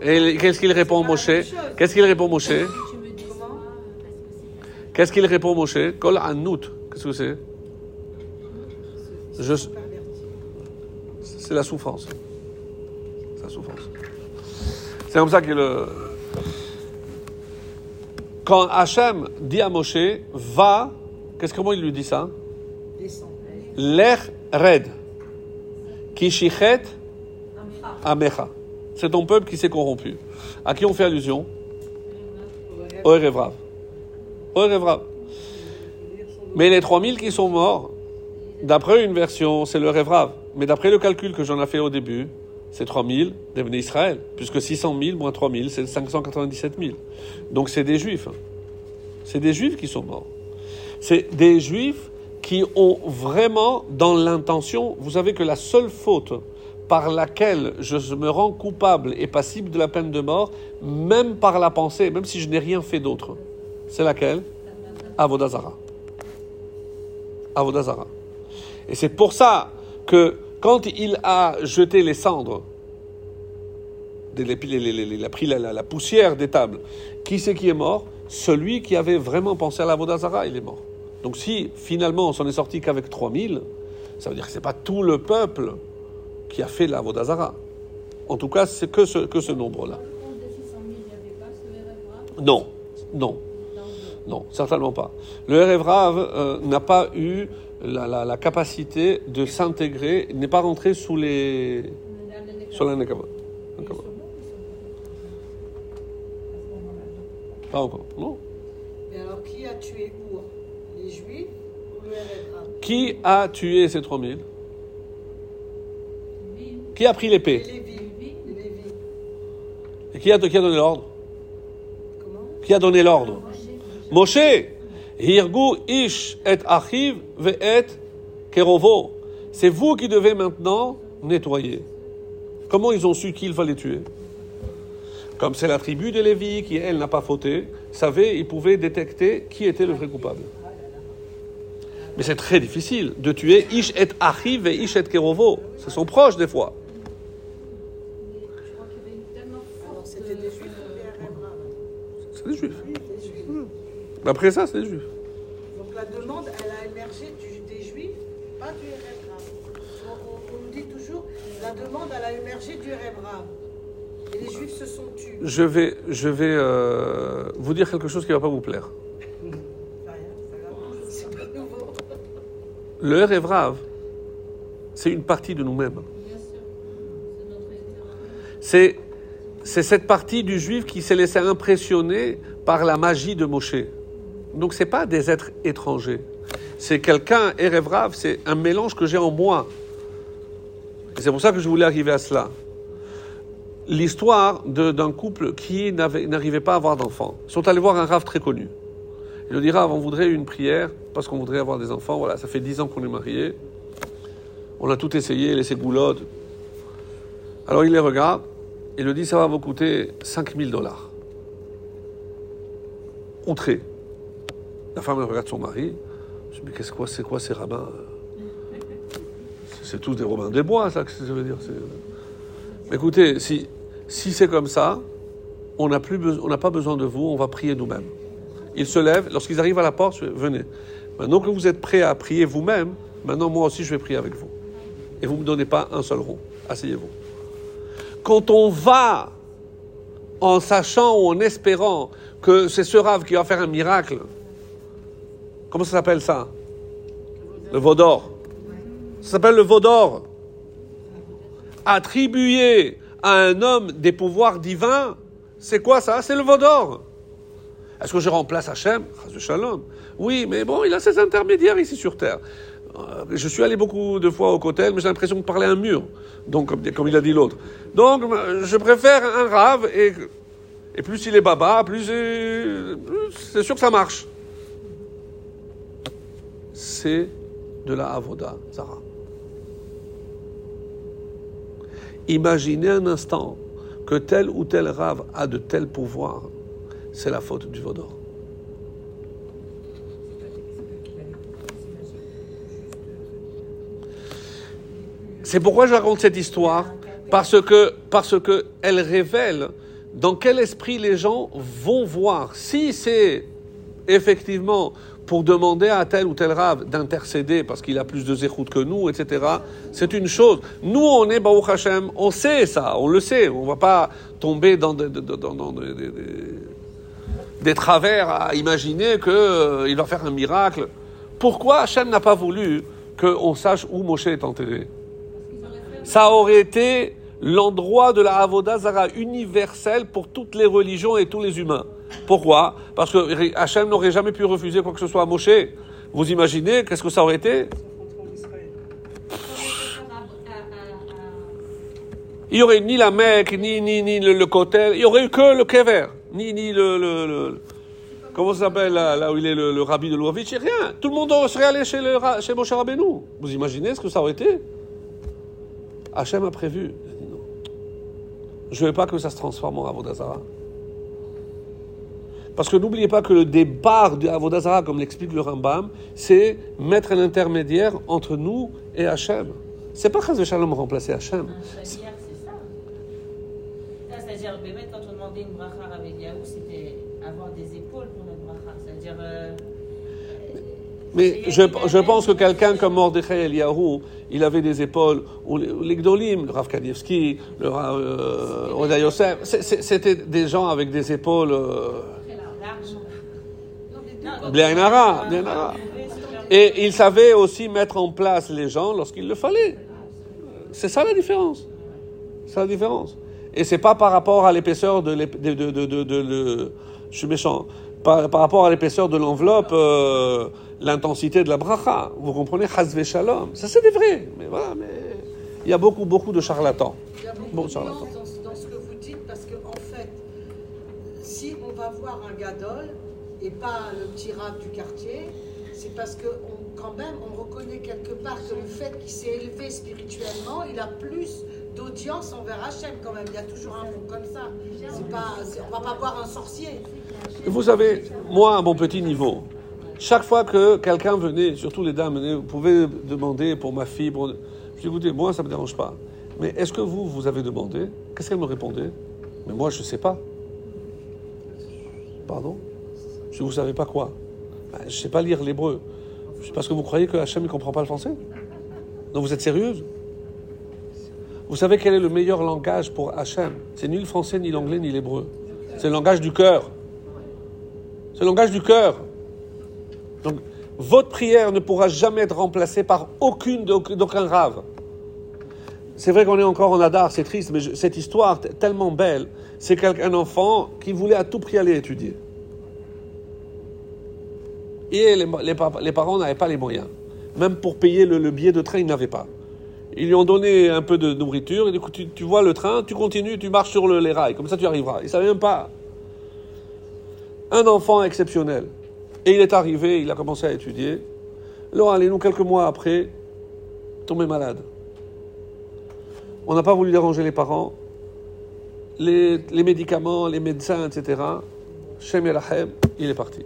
Et qu'est-ce qu'il répond Moshe? Qu'est-ce qu'il répond Moshe? Qu'est-ce qu'il répond Moshe? Kol anout. Qu'est-ce que c'est? Je- C'est la souffrance. C'est la souffrance. C'est comme ça que le. Quand Hachem dit à Moshe, va, qu'est-ce comment il lui dit ça? L'er red. Kishichet C'est ton peuple qui s'est corrompu. À qui on fait allusion Oer Evrav. Oer Evrav. Mais les 3000 qui sont morts, d'après une version, c'est le Evrav. Mais d'après le calcul que j'en ai fait au début, c'est 3000 devenus Israël. Puisque 600 000 moins 3000, c'est 597 000. Donc c'est des juifs. C'est des juifs qui sont morts. C'est des juifs qui ont vraiment dans l'intention, vous savez que la seule faute par laquelle je me rends coupable et passible de la peine de mort, même par la pensée, même si je n'ai rien fait d'autre, c'est laquelle? Avodazara. Avodazara. Et c'est pour ça que quand il a jeté les cendres, il a pris la, poussière des tables, qui c'est qui est mort? Celui qui avait vraiment pensé à la Vodazara, il est mort. Donc si finalement on s'en est sorti qu'avec 3000, ça veut dire que ce n'est pas tout le peuple qui a fait la Vodazara. En tout cas, c'est que ce, que ce nombre-là. Dans le compte des 600 000, il n'y avait pas ce RFA Non, non, non, certainement pas. Le RF Rav euh, n'a pas eu la, la- la capacité de s'intégrer, il n'est pas rentré sous les, sur la. Nekava. Pas encore, non. Et alors, qui a tué Our Les Juifs ou le RFA Qui a tué ces 3000 Qui a pris l'épée. Et qui a, qui a donné l'ordre Comment Qui a donné l'ordre Moshe. Hirgu ish et achiv ve et kerovo. C'est vous qui devez maintenant nettoyer. Comment ils ont su qu'il fallait tuer Comme c'est la tribu de Lévi qui, elle, n'a pas fauté, savait, ils pouvaient détecter qui était le vrai coupable. Mais c'est très difficile de tuer ish et achiv et ish et kerovo. Ce sont proches des fois. Je crois qu'il y avait une tellement Alors, forte. c'était des Juifs ou des RFA C'est des juifs. Oui, des Juifs. Mais Après ça, c'est des juifs. Donc la demande, elle a émergé du- des Juifs, pas du RFA. On, on- on nous dit toujours, la demande, elle a émergé du RFA. Et les Juifs se sont tus. Je vais, je vais euh, vous dire quelque chose qui ne va pas vous plaire. *laughs* Le rêve rave, c'est une partie de nous-mêmes. Bien sûr. C'est. C'est, c'est cette partie du juif qui s'est laissé impressionner par la magie de Moshe. Donc c'est pas des êtres étrangers. C'est quelqu'un, Erev Rav, c'est un mélange que j'ai en moi. Et c'est pour ça que je voulais arriver à cela. L'histoire d'un couple qui n'arrivait pas à avoir d'enfants. Ils sont allés voir un Rav très connu. Il lui dit Rav, on voudrait une prière parce qu'on voudrait avoir des enfants. Voilà, ça fait dix ans qu'on est mariés. On a tout essayé, les ségoulottes. Alors il les regarde et lui dit ça va vous coûter 5000 dollars. Outré. La femme regarde son mari. Je dis mais qu'est-ce que c'est quoi ces rabbins C'est- tous des Robins des Bois, ça, que ça veut dire? Écoutez, si, si c'est comme ça, on n'a pas besoin de vous, on va prier nous-mêmes. Ils se lèvent, lorsqu'ils arrivent à la porte, venez. Maintenant que vous êtes prêts à prier vous-même, maintenant moi aussi je vais prier avec vous. Et vous ne me donnez pas un seul rond. Asseyez-vous. Quand on va en sachant ou en espérant que c'est ce rave qui va faire un miracle, comment ça s'appelle ça? Le vaudor. Ça s'appelle le vaudor. Attribuer à un homme des pouvoirs divins, c'est quoi ça? C'est le vaudor. Est-ce que je remplace Hachem? Shalom. Oui, mais bon, il a ses intermédiaires ici sur Terre. Euh, Je suis allé beaucoup de fois au Kotel, mais j'ai l'impression de parler à un mur. Donc, comme, il a dit l'autre. Donc, euh, je préfère un rave, et, et plus il est baba, plus, euh, plus c'est sûr que ça marche. C'est de la avoda, Zara. Imaginez un instant que tel ou tel rave a de tels pouvoirs. C'est la faute du vaudor. C'est pourquoi je raconte cette histoire, parce que, parce que elle révèle dans quel esprit les gens vont voir. Si c'est effectivement pour demander à tel ou tel rave d'intercéder parce qu'il a plus de zéchout que nous, etc., c'est une chose. Nous, on est Baruch Hashem, on sait ça, on le sait. On ne va pas tomber dans des, travers à imaginer qu'il va faire un miracle. Pourquoi Hachem n'a pas voulu qu'on sache où Moshe est enterré? Ça aurait été l'endroit de la Avodah Zara universel pour toutes les religions et tous les humains. Pourquoi Parce que Hachem n'aurait jamais pu refuser quoi que ce soit à Moshe. Vous imaginez qu'est-ce que ça aurait été Il n'y aurait ni la Mecque, ni, ni, ni le, le Kotel, il n'y aurait eu que le Kever, ni, ni le, Comment ça s'appelle là, où il est le, rabbi de Louavitch Rien. Tout le monde serait allé chez, chez Moshe Rabbeinu. Vous imaginez ce que ça aurait été Hachem a prévu. Je ne veux pas que ça se transforme en Avodazara. Parce que n'oubliez pas que le départ de Avodazara, comme l'explique le Rambam, c'est mettre un intermédiaire entre nous et Hachem. C'est pas Chaz Shalom remplacer Hachem. Stagiaire, c'est ça. Ça, C'est-à-dire, Bémet, quand on demandait une bracha avec Yahoo, c'était avoir des épaules pour notre bracha. C'est-à-dire, euh, Mais je, je pense que quelqu'un comme Mordechai Eliyahu, il avait des épaules, ou les, Gdolim, le Rav Kanievski, le Rav euh, Yosef, c'était des gens avec des épaules euh, Bli Ain Hara, Bli Ain Hara. Et il savait aussi mettre en place les gens lorsqu'il le fallait. C'est ça la différence. C'est la différence. Et c'est pas par rapport à l'épaisseur de, de, de, de, je suis méchant, par, par rapport à l'épaisseur de l'enveloppe, euh, l'intensité de la bracha. Vous comprenez, Chazve Shalom. Ça c'est des vrais. Mais voilà, mais il y a beaucoup, beaucoup de charlatans. Il y a beaucoup Bon, de charlatan. nuances dans, dans ce que vous dites parce que en fait, si on va voir un gadol et pas le petit rap du quartier, c'est parce que quand même on reconnaît quelque part que le fait qu'il s'est élevé spirituellement, il a plus d'audience envers Hachem quand même. Il y a toujours un fond comme ça. Pas, on va pas voir un sorcier. Vous savez, moi, à mon petit niveau, chaque fois que quelqu'un venait, surtout les dames, vous pouvez demander pour ma fille, pour... je dis, écoutez, moi, ça ne me dérange pas. Mais est-ce que vous, vous avez demandé? Qu'est-ce qu'elle me répondait? Mais moi, je ne sais pas. Pardon? Dis, vous savez pas quoi Ben, Je ne sais pas lire l'hébreu. Dis, Parce que vous croyez que Hachem ne comprend pas le français Non, vous êtes sérieuse? Vous savez quel est le meilleur langage pour Hachem? C'est ni le français, ni l'anglais, ni l'hébreu. C'est le langage du cœur. C'est le langage du cœur. Donc, votre prière ne pourra jamais être remplacée par aucune d'aucun rave. C'est vrai qu'on est encore en Adar, c'est triste, mais cette histoire tellement belle, c'est qu'un enfant qui voulait à tout prix aller étudier. Et les, les pa- les parents n'avaient pas les moyens. Même pour payer le, le billet de train, ils n'avaient pas. Ils lui ont donné un peu de nourriture, et du coup, tu, vois le train, tu continues, tu marches sur le- les rails, comme ça tu arriveras. Ils ne savaient même pas un enfant exceptionnel. Et il est arrivé, il a commencé à étudier. Alors, allez, nous, quelques mois après, tombé malade. On n'a pas voulu déranger les parents. Les, médicaments, les médecins, etc. Shem il est parti.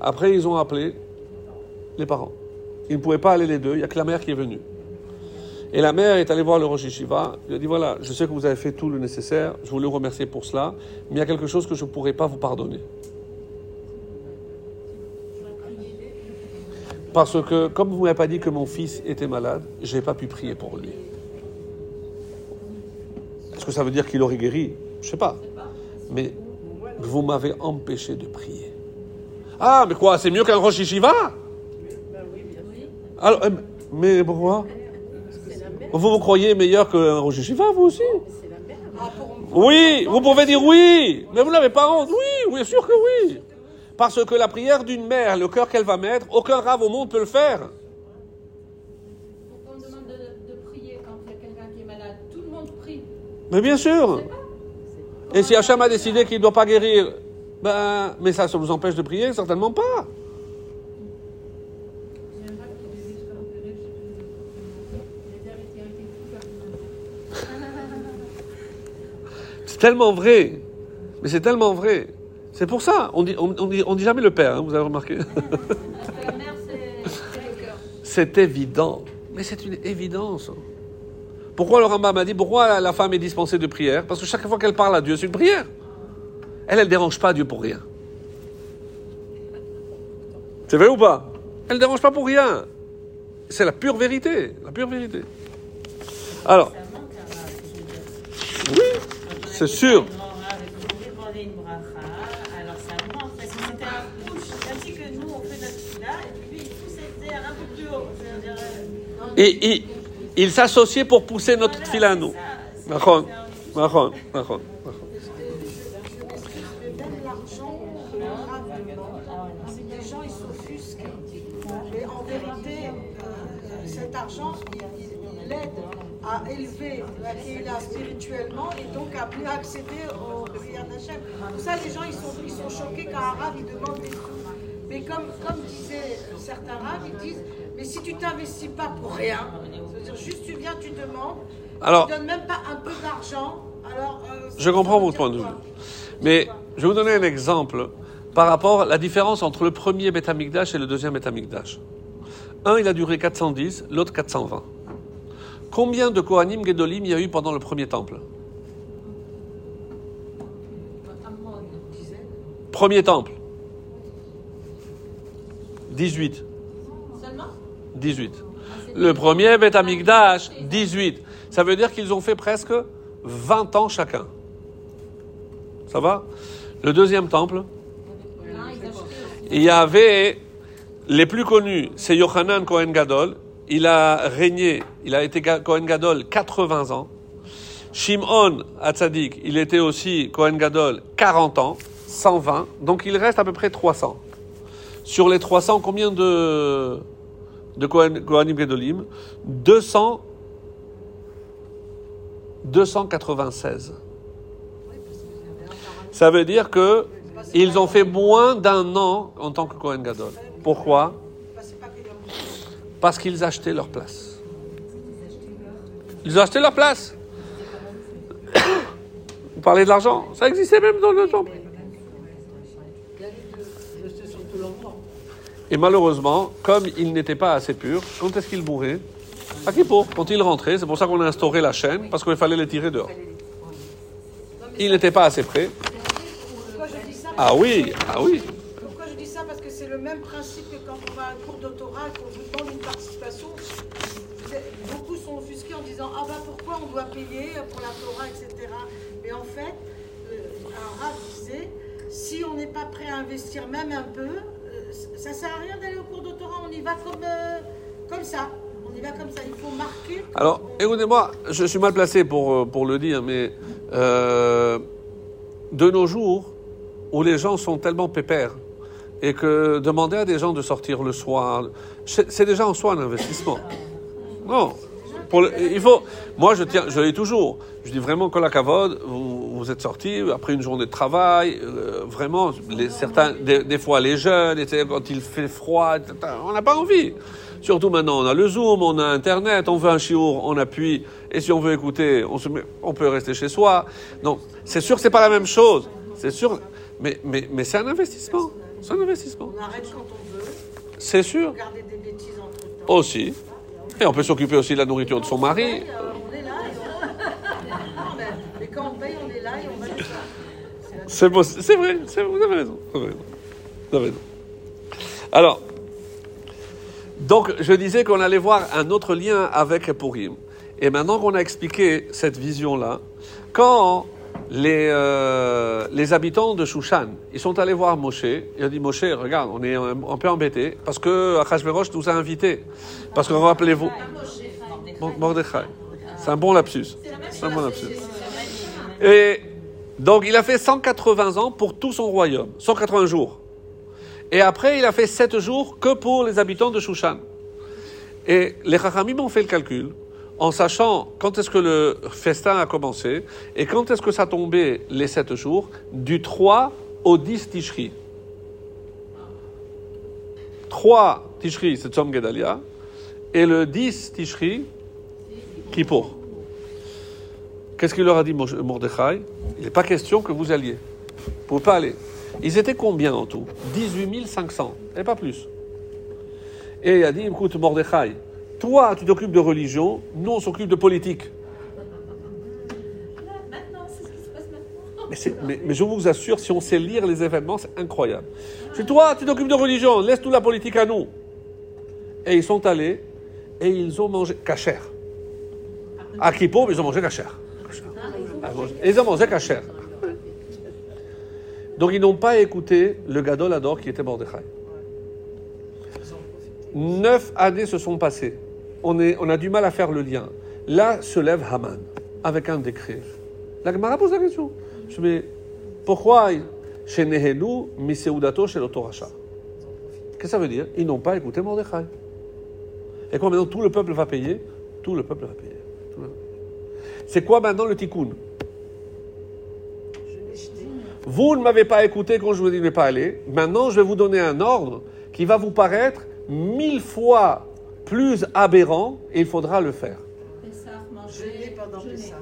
Après, ils ont appelé les parents. Ils ne pouvaient pas aller les deux, il n'y a que la mère qui est venue. Et la mère est allée voir le Rosh Yeshiva. Il a dit voilà, je sais que vous avez fait tout le nécessaire, je voulais vous remercier pour cela, mais il y a quelque chose que je ne pourrais pas vous pardonner. Parce que, comme vous ne m'avez pas dit que mon fils était malade, je n'ai pas pu prier pour lui. Est-ce que ça veut dire qu'il aurait guéri? Je ne sais pas. Mais vous m'avez empêché de prier. Ah, mais quoi C'est mieux qu'un Rosh Yeshiva Alors, euh, mais pourquoi Vous vous croyez meilleur qu'un Rosh Yeshiva, vous aussi Oui, vous pouvez dire oui, mais vous n'avez pas honte. Oui, bien sûr que oui. Parce que la prière d'une mère, le cœur qu'elle va mettre, aucun rave au monde peut le faire. Pourquoi on demande de, de prier quand il y a quelqu'un qui est malade? Tout le monde prie. Mais bien sûr. Et si Hachem a décidé qu'il ne doit pas guérir, ben, mais ça, ça vous empêche de prier? Certainement pas. *laughs* C'est tellement vrai. Mais c'est tellement vrai. C'est pour ça. On dit, on, on dit, on dit jamais le père, hein, vous avez remarqué *laughs* *laughs* c'est évident. Mais c'est une évidence. Pourquoi le Rambam a dit pourquoi la femme est dispensée de prière? Parce que chaque fois qu'elle parle à Dieu, c'est une prière. Elle, elle ne dérange pas Dieu pour rien. C'est vrai ou pas? Elle ne dérange pas pour rien. C'est la pure vérité. La pure vérité. Alors, oui, c'est sûr. Et il s'associait pour pousser notre fil à nous. ça, c'est- Mahon, c'est un- mahon, mahon, mahon. Mais même l'argent que le rave demande, les gens ils s'offusquent. Mais en vérité, euh, euh, cet argent, il, il- il aide à élever la Kéla spirituellement et donc à mieux accéder aux prières d'Hachem. Pour ça, les gens ils sont, ils sont choqués quand un rave il demande des sous. Mais comme, comme disaient certains raves, ils disent Mais si tu t'investis pas pour rien, c'est-à-dire juste tu viens, tu demandes, Alors- tu donnes même pas un peu d'argent, alors. euh, Je comprends votre point de vue. Mais je vais vous donner un exemple par rapport à la différence entre le premier Beth Amikdash et le deuxième Beth Amikdash. Un, il a duré 410, l'autre 420. Combien de Kohanim Gedolim il y a eu pendant le premier temple Premier temple 18. Seulement 18. Le premier Beth Amikdash, 18. Ça veut dire qu'ils ont fait presque 20 ans chacun. Ça va Le deuxième temple, il y avait les plus connus, c'est Yohanan Cohen Gadol. Il a régné, il a été Cohen Gadol 80 ans. Shimon Hatzadik, il était aussi Cohen Gadol 40 ans, 120. Donc il reste à peu près 300. Sur les 300, combien de, de Kohanim Gadolim 200, 296. Ça veut dire que ils ont fait moins d'un an en tant que Kohen Gadol. Pourquoi Bah, c'est pas que leur- Parce qu'ils achetaient leur place. Ils ont acheté leur place. *coughs* Vous parlez de l'argent? Ça existait même dans le temple. Et malheureusement, comme ils n'étaient pas assez purs, quand est-ce qu'ils mouraient À Kippour, quand ils rentraient. C'est pour ça qu'on a instauré la chaîne, parce qu'il fallait les tirer dehors. Ils n'étaient pas assez prêts. Ah oui, ah oui. Pourquoi je dis ça Parce que c'est le même principe que quand on va à un cours d'autorat et qu'on vous demande une participation. Beaucoup sont offusqués en disant Ah bah pourquoi on doit payer pour la Torah, etc. Mais en fait, euh, un Rav disait Si on n'est pas prêt à investir même un peu, euh, ça sert à rien d'aller au cours d'autorat, on y va comme, euh, comme ça. On y va comme ça, il faut marquer. Alors, écoutez-moi, je suis mal placé pour, pour le dire, mais euh, de nos jours, où les gens sont tellement pépères, et que demander à des gens de sortir le soir, c'est déjà en soi un investissement. Non. Il faut. Moi, je tiens, je dis toujours. Je dis vraiment que la cavode, vous, êtes sortis après une journée de travail. euh, vraiment, certains, des, fois les jeunes, quand il fait froid, on n'a pas envie. Surtout maintenant, on a le Zoom, on a Internet, on veut un chiour, on appuie. Et si on veut écouter, on, peut rester chez soi. Donc, c'est sûr que c'est pas la même chose. C'est sûr. Mais c'est un investissement. C'est un investissement. On arrête quand on veut, C'est sûr. garder des bêtises entre temps. Aussi. Et on peut s'occuper aussi de la nourriture de son mari. On est là et *laughs* quand on paye, on est là et on va le faire. C'est vrai, c'est- vous avez raison. Vous avez raison. Vous avez raison. Alors, donc je disais qu'on allait voir un autre lien avec Purim. Et maintenant qu'on a expliqué cette vision-là, quand les, euh, les habitants de Shushan, ils sont allés voir Moshe, ils ont dit Moshe, regarde, on est un, peu embêtés parce que Achashverosh nous a invités. Parce que rappelez-vous, Mor- Mordechai. C'est un bon lapsus. C'est un bon lapsus. Et donc, il a fait 180 ans pour tout son royaume, 180 jours. Et après, il a fait 7 jours que pour les habitants de Shushan. Et les Chachamim ont fait le calcul en sachant quand est-ce que le festin a commencé et quand est-ce que ça tombait les 7 jours, du 3 au 10 Tishri. 3 Tishri, c'est Tzom Gedalia, et le 10 Tishri, Kippour. Qu'est-ce qu'il leur a dit Mordechai? Il n'est pas question que vous alliez. Vous ne pouvez pas aller. Ils étaient combien en tout? 18 500, et pas plus. Et il a dit, écoute Mordechai, toi tu t'occupes de religion, nous on s'occupe de politique. C'est. Mais, c'est- mais- mais je vous assure, si on sait lire les événements, c'est incroyable. Je dis, toi tu t'occupes de religion, laisse toute la politique à nous. Et ils sont allés et ils ont mangé cachère. À Kippour, ils ont mangé cachère. Ah, Ils ont mangé cachère. Donc ils n'ont pas écouté le Gadol Ador qui était Mordechai. Neuf années se sont passées. On, a du mal à faire le lien. Là se lève Haman avec un décret. La Gemara pose la question. Je me dis, pourquoi chez Nehelu, Miseudato, chez l'Otoracha Qu'est-ce que ça veut dire? Ils n'ont pas écouté Mordechai. Et quoi maintenant tout le peuple va payer? Tout le peuple va payer. C'est quoi maintenant le tikkun? Vous ne m'avez pas écouté quand je vous dis de ne pas aller. Maintenant, je vais vous donner un ordre qui va vous paraître mille fois plus aberrant et il faudra le faire.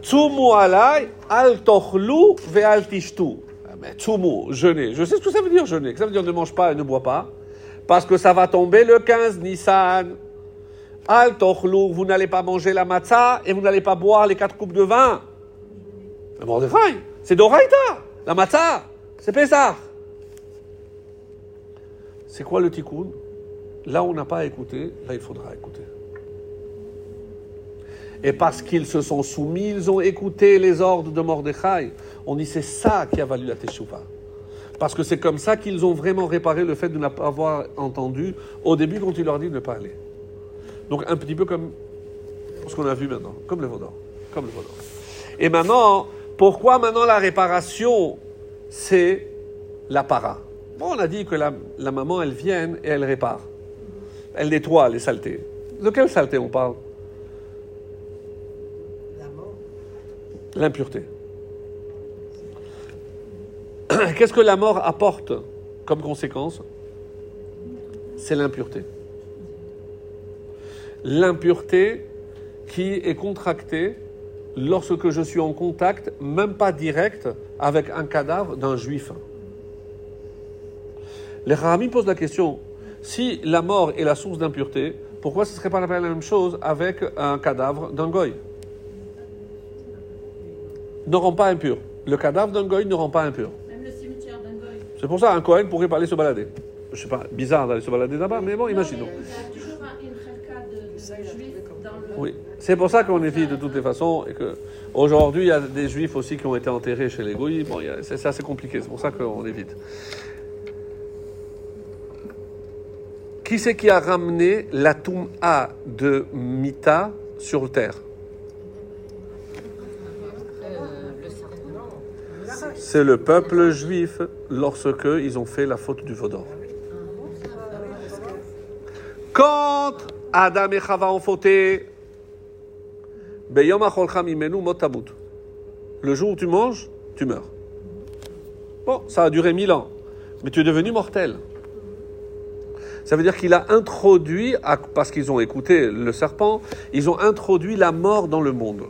Tsumu alai al tochlu ve al tishtu. Ah, Tsumu, jeûner. Je sais ce que ça veut dire jeûner. Ça veut dire ne mange pas et ne bois pas. Parce que ça va tomber le 15 Nissan. Al tochlu, vous n'allez pas manger la matzah et vous n'allez pas boire les quatre coupes de vin. C'est d'Oraïta. La matzah, c'est Pessah. C'est quoi le tikkun? Là on n'a pas écouté, là il faudra écouter. Et parce qu'ils se sont soumis, ils ont écouté les ordres de Mordechai. On dit c'est ça qui a valu la Teshuvah. Parce que c'est comme ça qu'ils ont vraiment réparé le fait de ne pas avoir entendu au début quand il leur dit de ne pas aller. Donc un petit peu comme ce qu'on a vu maintenant, comme le Vaudor. Comme le. Et maintenant, pourquoi maintenant la réparation, c'est la para? On a dit que la maman, elle vient et elle répare. Elle nettoie les saletés. De quelle saleté on parle? La mort. L'impureté. *clears throat* Qu'est-ce que la mort apporte comme conséquence? C'est l'impureté. L'impureté qui est contractée lorsque je suis en contact, même pas direct, avec un cadavre d'un juif. Les Rahamim posent la question, si la mort est la source d'impureté, pourquoi ce ne serait pas la même chose avec un cadavre d'un goy? Ne rend pas impur. Le cadavre d'un goy ne rend pas impur. Même le cimetière d'un goy. C'est pour ça un Cohen pourrait pas aller se balader. Je sais pas, bizarre d'aller se balader là-bas, mais bon, Non, imaginons. mais Il y a toujours un, une de, de juifs dans le. Oui, c'est pour ça qu'on évite de toutes les façons et que aujourd'hui il y a des juifs aussi qui ont été enterrés chez les Goïs. Bon, c'est assez compliqué, c'est pour ça qu'on évite. Qui c'est qui a ramené la Toum'a de Mita sur terre? C'est le peuple juif lorsque ils ont fait la faute du Vaudor. Quand Adam et Chava ont fauté, le jour où tu manges, tu meurs. Bon, ça a duré mille ans, mais tu es devenu mortel. Ça veut dire qu'il a introduit, parce qu'ils ont écouté le serpent, ils ont introduit la mort dans le monde.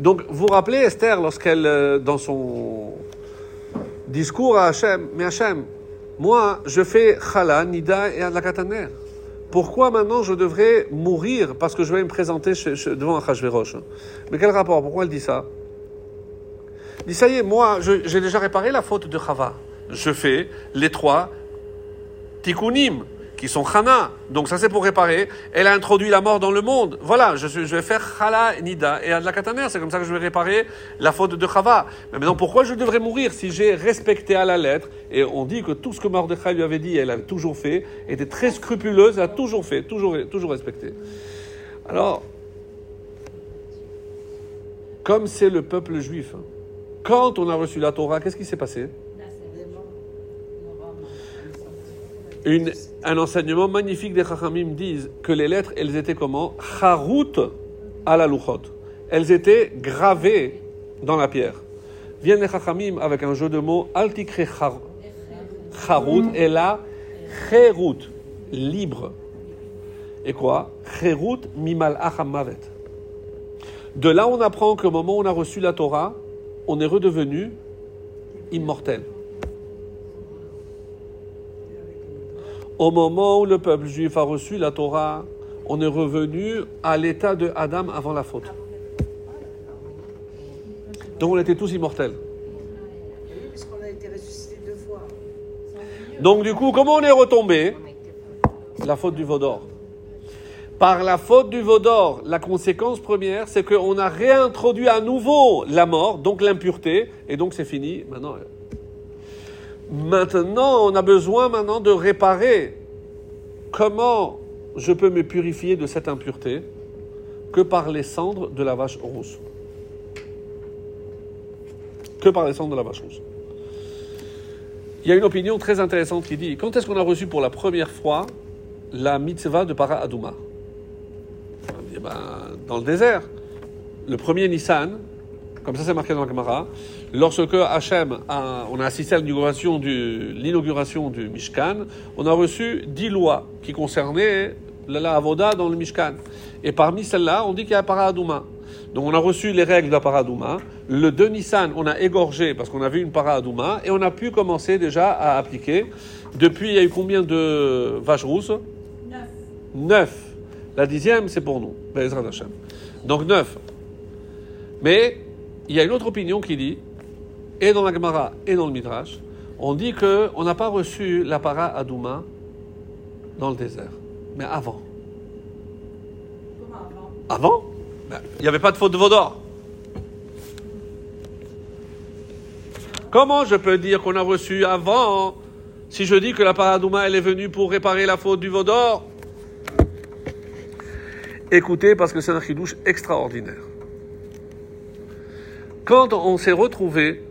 Donc, vous vous rappelez Esther, lorsqu'elle, euh, dans son discours à Hachem, mais Hachem, moi, je fais Chala, Nida et Adlakataner. Pourquoi maintenant je devrais mourir parce que je vais me présenter devant Achashverosh? Mais quel rapport? Pourquoi elle dit ça? Elle dit, ça y est, moi, j'ai déjà réparé la faute de Chava. Je fais les trois tikkunim, qui sont Chana. Donc ça c'est pour réparer. Elle a introduit la mort dans le monde. Voilà, je, vais faire Chala, Nida et Adlakataner. C'est comme ça que je vais réparer la faute de Chava. Mais maintenant, pourquoi je devrais mourir si j'ai respecté à la lettre Et on dit que tout ce que Mordechai lui avait dit, elle a toujours fait, était très scrupuleuse, elle a toujours fait, toujours, toujours respecté. Alors, comme c'est le peuple juif, hein, quand on a reçu la Torah, qu'est-ce qui s'est passé? Un enseignement magnifique des Chachamim disent que les lettres, elles étaient comment? Charut à la Luchot. Elles étaient gravées dans la pierre. Viennent les Chachamim avec un jeu de mots Altikre Charut et là Cherut, libre. Et quoi? Cherut mimal achamavet. De là, on apprend qu'au moment où on a reçu la Torah, on est redevenu immortel. Au moment où le peuple juif a reçu la Torah, on est revenu à l'état de Adam avant la faute. Donc on était tous immortels. Puisqu'on deux fois. Donc du coup, comment on est retombé? La faute du Vaudor. Par la faute du Vaudor, la conséquence première, c'est qu'on a réintroduit à nouveau la mort, donc l'impureté, et donc c'est fini. Maintenant, maintenant, on a besoin maintenant de réparer. Comment je peux me purifier de cette impureté que par les cendres de la vache rousse Que par les cendres de la vache rousse. Il y a une opinion très intéressante qui dit quand est-ce qu'on a reçu pour la première fois la mitzvah de Para On dit, ben, Dans le désert. Le premier Nissan, comme ça c'est marqué dans la Gemara, lorsque Hachem, a, on a assisté à l'inauguration du, l'inauguration du Mishkan, on a reçu dix lois qui concernaient la, avoda dans le Mishkan. Et parmi celles-là, on dit qu'il y a Para Aduma. Donc on a reçu les règles de la Paradouma. Le 2 Nissan, on a égorgé parce qu'on a vu une Paradouma et on a pu commencer déjà à appliquer. Depuis, il y a eu combien de vaches rousses? Neuf. Neuf. La dixième, c'est pour nous. Donc neuf. Mais il y a une autre opinion qui dit, et dans la Gemara et dans le Midrash, on dit qu'on n'a pas reçu la para Adouma dans le désert. Mais avant. Comment avant? Avant ben, Il n'y avait pas de faute de veau d'or. Comment je peux dire qu'on a reçu avant si je dis que la paradouma elle est venue pour réparer la faute du veau d'or? Écoutez, parce que c'est un chidouche extraordinaire. Quand on s'est retrouvé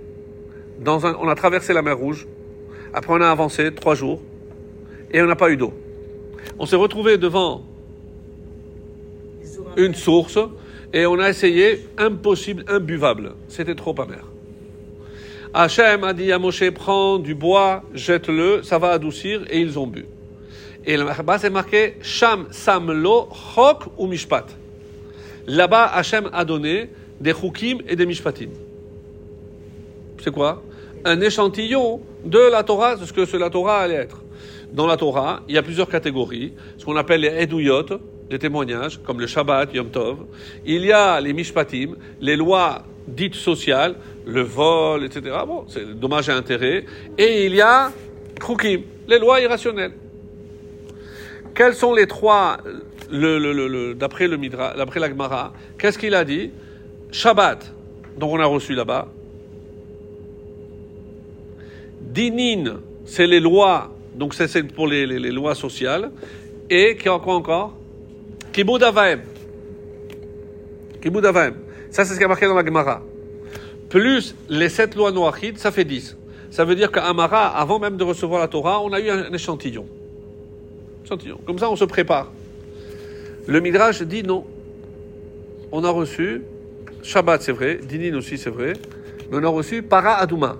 on a traversé la mer Rouge, après on a avancé trois jours et on n'a pas eu d'eau. On s'est retrouvé devant une source et on a essayé impossible, imbuvable. C'était trop amer. Hachem a dit à Moshe prends du bois, jette-le, ça va adoucir et ils ont bu. Et là-bas c'est marqué Sham Samlo Chok ou Mishpat. Là-bas Hachem a donné des chukim et des mishpatim. C'est quoi? Un échantillon de la Torah, de ce que la Torah allait être. Dans la Torah, il y a plusieurs catégories, ce qu'on appelle les eduyot, les témoignages, comme le Shabbat, Yom Tov. Il y a les mishpatim, les lois dites sociales, le vol, etc. Bon, c'est dommage et intérêt. Et il y a chukim, les lois irrationnelles. Quels sont les trois, le, le, le, d'après le Midra, d'après qu'est-ce qu'il a dit? Shabbat, donc on a reçu là-bas. Dinin, c'est les lois, donc c'est pour les, les- lois sociales. Et qui- quoi encore? Kibud Avaim. Kibud Avaim. Ça, c'est ce qui est marqué dans la Gemara. Plus les sept lois noachides, ça fait 10. Ça veut dire qu'à Amara, avant même de recevoir la Torah, on a eu un échantillon. Échantillon. Comme ça, on se prépare. Le Midrash dit non. On a reçu Shabbat, c'est vrai, Dinin aussi, c'est vrai, mais on a reçu Para Adouma.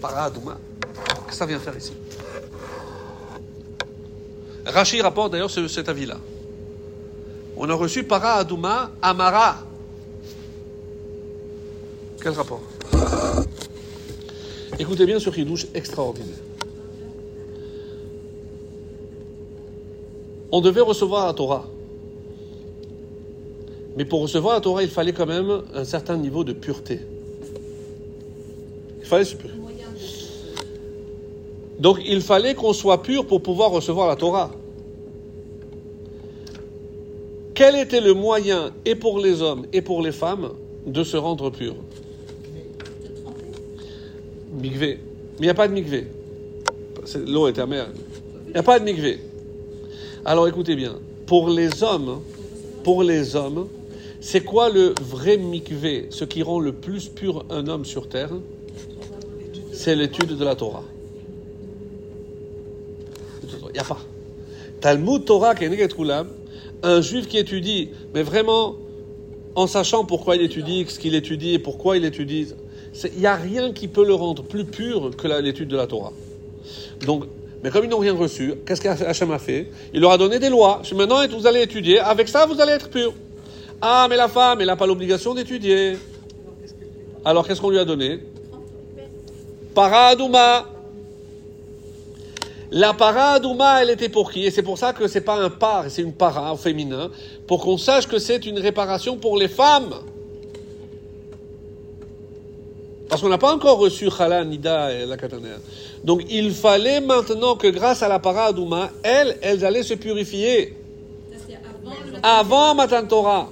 Para Adouma. Qu'est-ce que ça vient faire ici? Rashi rapporte d'ailleurs ce- cet avis-là. On a reçu Para Adouma Amara. Quel rapport? Écoutez bien ce chidouche extraordinaire. On devait recevoir la Torah. Mais pour recevoir la Torah, il fallait quand même un certain niveau de pureté. Il fallait Donc il fallait qu'on soit pur pour pouvoir recevoir la Torah. Quel était le moyen, et pour les hommes et pour les femmes, de se rendre pur? Migvé. Mais il n'y a pas de. C'est- L'eau est amère. Il n'y a pas de migvé. Alors écoutez bien. Pour les hommes, pour les hommes, c'est quoi le vrai mikvé Ce qui rend le plus pur un homme sur terre? C'est l'étude de la Torah. Il n'y a pas. Talmud Torah un juif qui étudie, mais vraiment en sachant pourquoi il étudie, ce qu'il étudie et pourquoi il étudie, il n'y a rien qui peut le rendre plus pur que l'étude de la Torah. Donc, mais comme ils n'ont rien reçu, qu'est-ce qu'Hachem a fait? Il leur a donné des lois. Maintenant, vous allez étudier. Avec ça, vous allez être pur. Ah, mais la femme, elle n'a pas l'obligation d'étudier. Alors, qu'est-ce qu'on lui a donné? Paradouma. La paradouma, elle était pour qui? Et c'est pour ça que c'est pas un par, c'est une para au féminin, pour qu'on sache que c'est une réparation pour les femmes. Parce qu'on n'a pas encore reçu Khala, Nida et la Kataner. Donc il fallait maintenant que grâce à la paradouma, elles, elles allaient se purifier Ça, avant le. avant Matan Torah.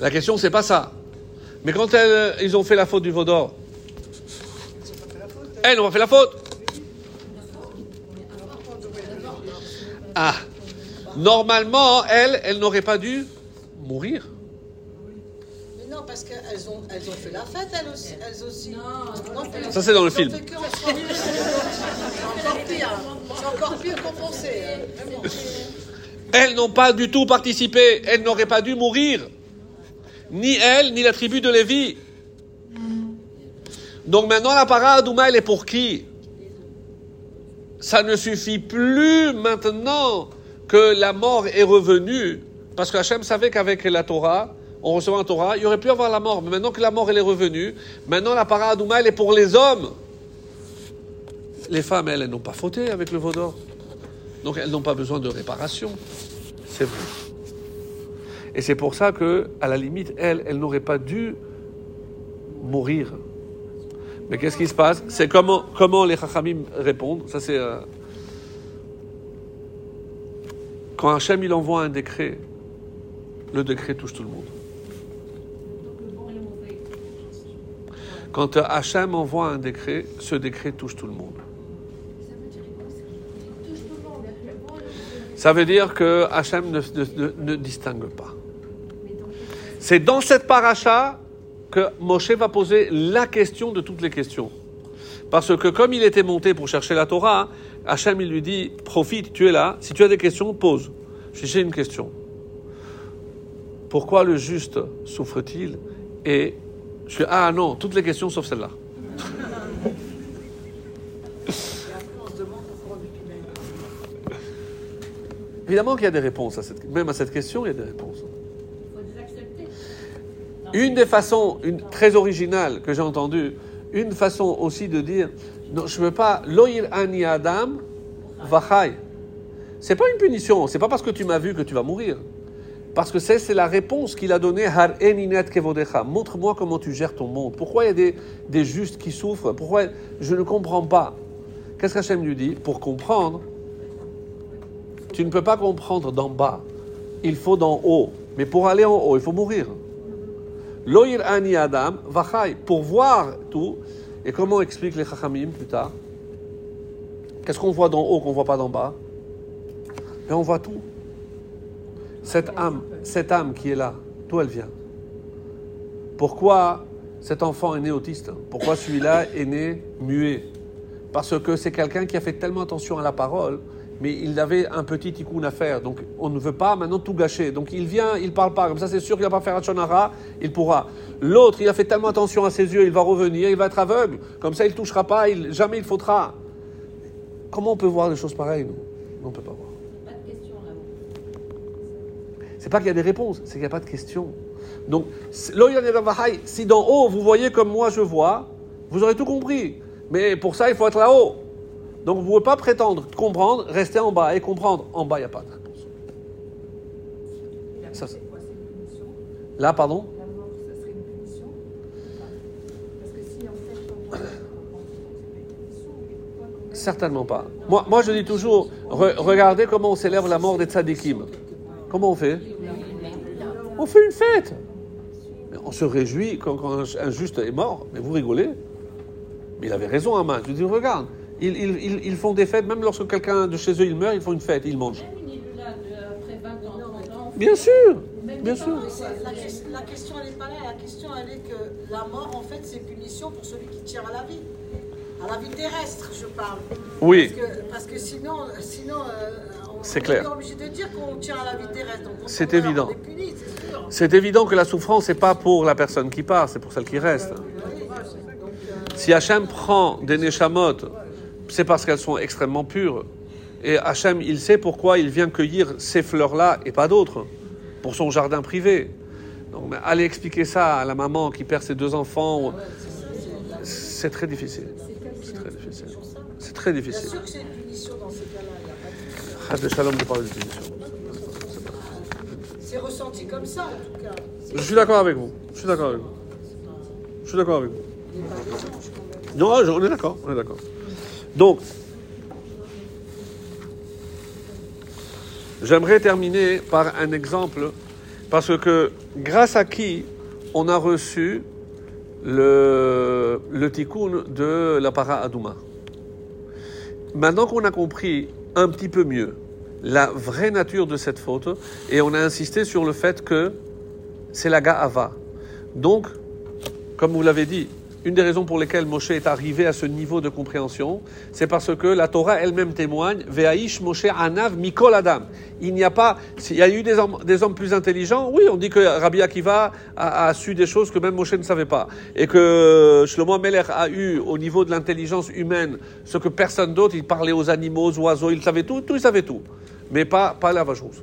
La question, c'est pas ça. Mais quand elles, ils ont fait la faute du veau d'or, elles n'ont pas fait la faute. Ah, normalement, elles, elles n'auraient pas dû mourir. Mais non, parce qu'elles ont, elles ont fait la fête, elles aussi. Elles aussi. Non, Ça, c'est dans le ont film. *laughs* C'est encore pire. C'est encore pire qu'on pensait. hein. Elles n'ont pas du tout participé. Elles n'auraient pas dû mourir. Ni elles, ni la tribu de Lévi. Donc maintenant, la paradouma, elle est pour qui? Ça ne suffit plus maintenant que la mort est revenue. Parce que Hachem savait qu'avec la Torah, on recevait la Torah, il aurait pu avoir la mort. Mais maintenant que la mort, elle est revenue, maintenant la paradouma, elle est pour les hommes. Les femmes, elles, elles n'ont pas fauté avec le veau d'or. Donc elles n'ont pas besoin de réparation. C'est vrai. Et c'est pour ça que, à la limite, elles, elles n'auraient pas dû mourir. Mais qu'est-ce qui se passe? C'est comment, comment les Chachamim répondent? Ça, c'est. euh, Quand Hachem il envoie un décret, le décret touche tout le monde. Quand Hachem envoie un décret, ce décret touche tout le monde. Ça veut dire que Hachem ne- ne- ne distingue pas. C'est dans cette paracha que Moshe va poser la question de toutes les questions. Parce que comme il était monté pour chercher la Torah, Hachem il lui dit, profite, tu es là, si tu as des questions, pose. J'ai une question. Pourquoi le juste souffre-t-il Et je suis, ah non, toutes les questions sauf celle-là. *laughs* Évidemment qu'il y a des réponses à cette, même à cette question, il y a des réponses. Il faut les accepter. Une des façons une, très originales que j'ai entendues, une façon aussi de dire, non, je ne veux pas, loïr ani adam vachai. C'est pas une punition, c'est pas parce que tu m'as vu que tu vas mourir. Parce que c'est la réponse qu'il a donnée, har eninet kevodecha. Montre-moi comment tu gères ton monde. Pourquoi il y a des, des justes qui souffrent? Pourquoi je ne comprends pas? Qu'est-ce qu'Hachem lui dit? Pour comprendre, tu ne peux pas comprendre d'en bas. Il faut d'en haut. Mais pour aller en haut, il faut mourir. Loïr ani Adam, vachai, pour voir tout. Et comment explique les Chachamim plus tard? Qu'est-ce qu'on voit d'en haut qu'on ne voit pas d'en bas? Mais on voit tout. Cette âme, cette âme qui est là, d'où elle vient? Pourquoi cet enfant est né autiste Pourquoi celui-là est né muet? Parce que c'est quelqu'un qui a fait tellement attention à la parole, mais il avait un petit tikkun à faire. Donc on ne veut pas maintenant tout gâcher. Donc il vient, il parle pas. Comme ça, c'est sûr qu'il va pas faire Hachonara, il pourra. L'autre, il a fait tellement attention à ses yeux, il va revenir, il va être aveugle. Comme ça, il touchera pas, il- jamais il faudra. Comment on peut voir des choses pareilles, nous? On ne peut pas voir. Pas de question. C'est pas qu'il y a des réponses, c'est qu'il n'y a pas de questions. Donc, si d'en haut vous voyez comme moi je vois, vous aurez tout compris. Mais pour ça, il faut être là-haut. Donc, vous ne pouvez pas prétendre comprendre, rester en bas et comprendre. En bas, il n'y a pas de réponse. Ça, c'est Là, pardon? La mort, ça serait une punition? Parce que si en fait on voit on pense que c'est pas une punition, mais pourquoi quand même Certainement pas. Moi, moi je dis toujours, re- regardez comment on célèbre la mort des tzadikim. Comment on fait? On fait une fête. On se réjouit quand, quand un juste est mort. Mais vous rigolez? Mais il avait raison, Haman. Je dis, regarde, ils, ils- ils- ils font des fêtes, même lorsque quelqu'un de chez eux, il meurt, ils font une fête, ils mangent. Même une Ilula de- après 20 ans, 30 ans, Bien sûr, bien sûr. La, ques- la question, elle n'est pas là. La question, elle est que la mort, en fait, c'est punition pour celui qui tient à la vie. À la vie terrestre, je parle. Oui, Parce que, parce que sinon, sinon euh, on, C'est on clair. est obligé de dire qu'on tient à la vie terrestre. Donc, quand C'est évident. Est c'est évident que la souffrance, n'est pas pour la personne qui part, c'est pour celle qui reste. Si Hachem prend des Neshamot, c'est parce qu'elles sont extrêmement pures. Et Hachem, il sait pourquoi il vient cueillir ces fleurs-là et pas d'autres, pour son jardin privé. Donc, mais aller expliquer ça à la maman qui perd ses deux enfants, c'est très difficile. C'est très difficile. C'est très difficile. sûr que c'est une punition dans ces cas-là. il y a pas de- Shalom de parler de punition. C'est ressenti comme ça, en tout cas. Je suis d'accord avec vous. Je suis d'accord avec vous. Je suis d'accord avec vous. Non, on est d'accord. On est d'accord. Donc, j'aimerais terminer par un exemple, parce que grâce à qui on a reçu le, tikkun de la para Adouma. Maintenant qu'on a compris un petit peu mieux la vraie nature de cette faute, et on a insisté sur le fait que c'est la Ga'ava. Donc, comme vous l'avez dit, une des raisons pour lesquelles Moshe est arrivé à ce niveau de compréhension, c'est parce que la Torah elle-même témoigne Ve'aish Moshe Anav Mikol Adam. Il n'y a pas. Il y a eu des hommes, plus intelligents, oui, on dit que Rabbi Akiva a, su des choses que même Moshe ne savait pas. Et que Shlomo Amelech a eu, au niveau de l'intelligence humaine, ce que personne d'autre, il parlait aux animaux, aux oiseaux, il savait tout, tout, il savait tout. Mais pas, pas la vache rousse.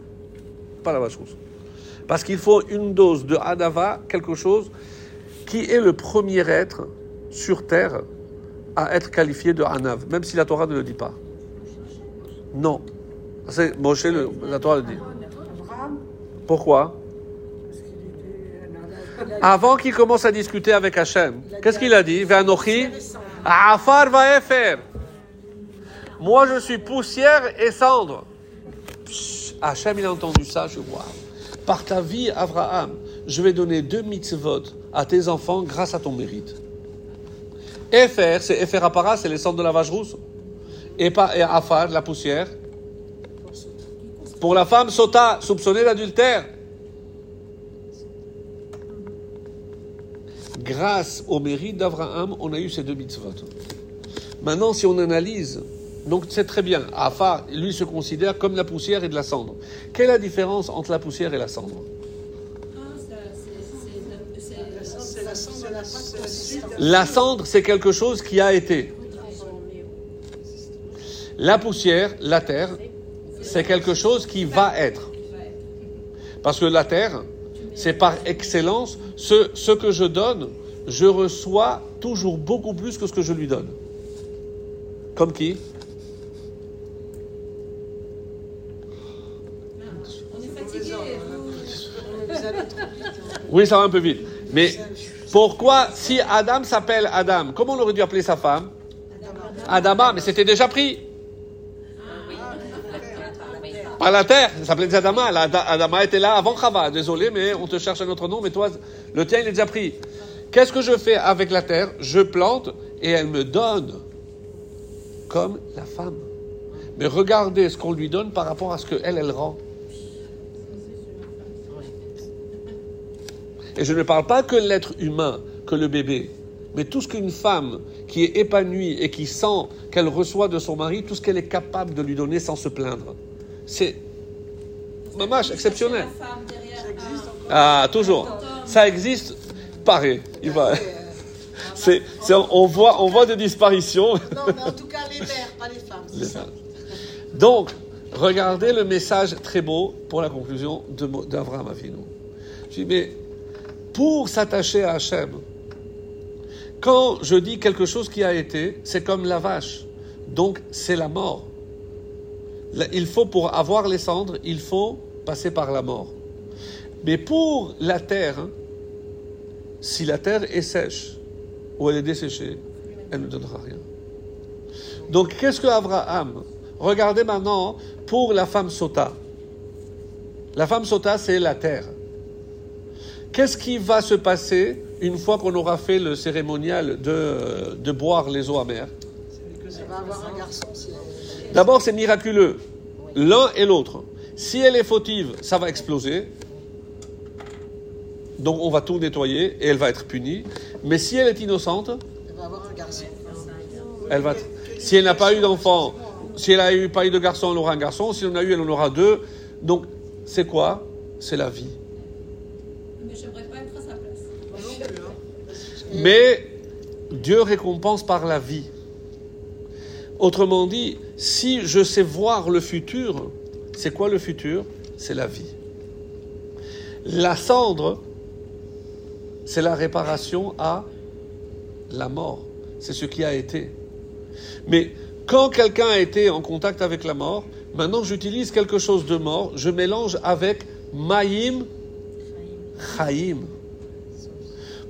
Pas la vache rousse. Parce qu'il faut une dose de Hadava, quelque chose qui est le premier être sur terre à être qualifié de Hanav, même si la Torah ne le dit pas. Non. C'est Moshe, le- la Torah le dit. Pourquoi? Avant qu'il commence à discuter avec Hachem, qu'est-ce qu'il a dit? Ve'anochi Afar va. Moi, je suis poussière et cendre. Hachem, il a entendu ça, je vois. Par ta vie, Abraham, je vais donner deux mitzvot à tes enfants grâce à ton mérite. Efer, c'est Efer Apara, c'est les cendres de la vache rousse. Et, pas, et Afar, la poussière. Pour la femme Sota, soupçonnée d'adultère. Grâce au mérite d'Abraham, on a eu ces deux mitzvot. Maintenant, si on analyse, donc c'est très bien, Afar, lui se considère comme la poussière et de la cendre. Quelle est la différence entre la poussière et la cendre Ah, ça, c'est- c'est- c'est- C'est la cendre c'est quelque chose qui a été. La poussière, la terre, c'est quelque chose qui va être. Parce que la terre, c'est par excellence, ce, ce que je donne, je reçois toujours beaucoup plus que ce que je lui donne. Comme qui? On est fatigué. Oui, ça va un peu vite. Mais pourquoi, si Adam s'appelle Adam, comment on aurait dû appeler sa femme? Adama, mais c'était déjà pris. Par la terre, ça s'appelait Adama. Adama était là avant Chava. Désolé, mais on te cherche un autre nom, mais toi, le tien, il est déjà pris. Qu'est-ce que je fais avec la terre? Je plante et elle me donne comme la femme. Mais regardez ce qu'on lui donne par rapport à ce qu'elle, elle rend. Et je ne parle pas que l'être humain, que le bébé, mais tout ce qu'une femme qui est épanouie et qui sent qu'elle reçoit de son mari, tout ce qu'elle est capable de lui donner sans se plaindre. C'est mamache, exceptionnel. Derrière. Ah, toujours. Ça existe. Pareil. Il va. *laughs* C'est, on voit, on voit des disparitions. Non, mais en tout cas, les mères, pas les femmes. Les femmes. Donc, regardez le message très beau pour la conclusion d'Avraham Avinu. Je dis, mais pour s'attacher à Hachem, quand je dis quelque chose qui a été, c'est comme la vache. Donc, c'est la mort. Il faut, pour avoir les cendres, il faut passer par la mort. Mais pour la terre, hein, si la terre est sèche ou elle est desséchée, elle ne donnera rien. Donc, qu'est-ce que Abraham? Regardez maintenant pour la femme sota. La femme sota, c'est la terre. Qu'est-ce qui va se passer une fois qu'on aura fait le cérémonial de, boire les eaux amères D'abord, c'est miraculeux. L'un et l'autre. Si elle est fautive, ça va exploser. Donc, on va tout nettoyer et elle va être punie. Mais si elle est innocente, elle va avoir un garçon. Si elle n'a pas eu d'enfant, si elle n'a pas eu de garçon, elle aura un garçon. Si en a eu, elle en aura deux. Donc, c'est quoi? C'est la vie. Mais j'aimerais pas être à sa place. Mais Dieu récompense par la vie. Autrement dit, si je sais voir le futur, c'est quoi le futur? C'est la vie. La cendre, c'est la réparation à la mort. C'est ce qui a été. Mais quand quelqu'un a été en contact avec la mort, maintenant j'utilise quelque chose de mort, je mélange avec Maïm, Chaim.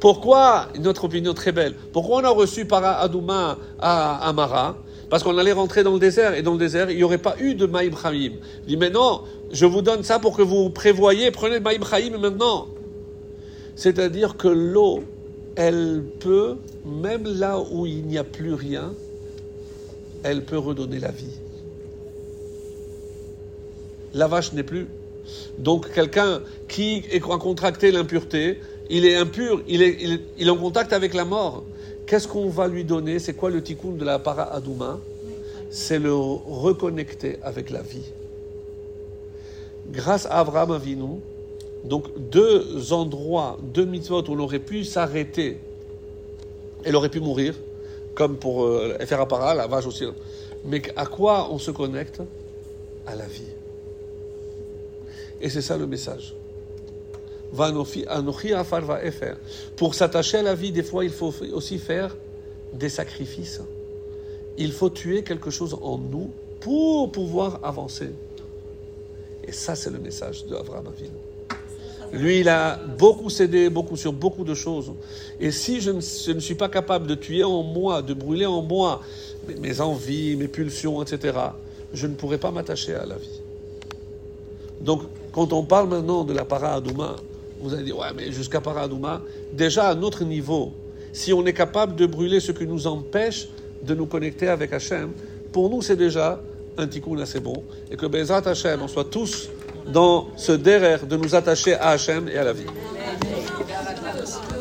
Pourquoi, notre opinion très belle, pourquoi on a reçu Para Adouma à Amara? Parce qu'on allait rentrer dans le désert, et dans le désert, il n'y aurait pas eu de Maïm Chaim. Il dit, mais non, je vous donne ça pour que vous prévoyez, prenez Maïm Chaim maintenant. C'est-à-dire que l'eau, elle peut, même là où il n'y a plus rien, elle peut redonner la vie. La vache n'est plus. Donc quelqu'un qui a contracté l'impureté, il est impur, il est, en contact avec la mort. Qu'est-ce qu'on va lui donner? C'est quoi le tikkun de la para adouma C'est le reconnecter avec la vie. Grâce à Abraham Avinu, donc deux endroits, deux mitzvot où on aurait pu s'arrêter, elle aurait pu mourir, comme pour euh, faire appara, la vache aussi. Mais à quoi on se connecte? À la vie. Et c'est ça le message. Pour s'attacher à la vie, des fois, il faut aussi faire des sacrifices. Il faut tuer quelque chose en nous pour pouvoir avancer. Et ça, c'est le message de Abraham Avinu. Lui, il a beaucoup cédé, beaucoup sur beaucoup de choses. Et si je ne, suis pas capable de tuer en moi, de brûler en moi mes, envies, mes pulsions, etc., je ne pourrai pas m'attacher à la vie. Donc, quand on parle maintenant de la para-adouma, vous allez dire, ouais, mais jusqu'à para-adouma, déjà à notre niveau, si on est capable de brûler ce qui nous empêche de nous connecter avec Hachem, pour nous, c'est déjà un tikkun assez bon. Et que Bezrat Hachem, on soit tous dans ce derrière de nous attacher à Hachem et à la vie.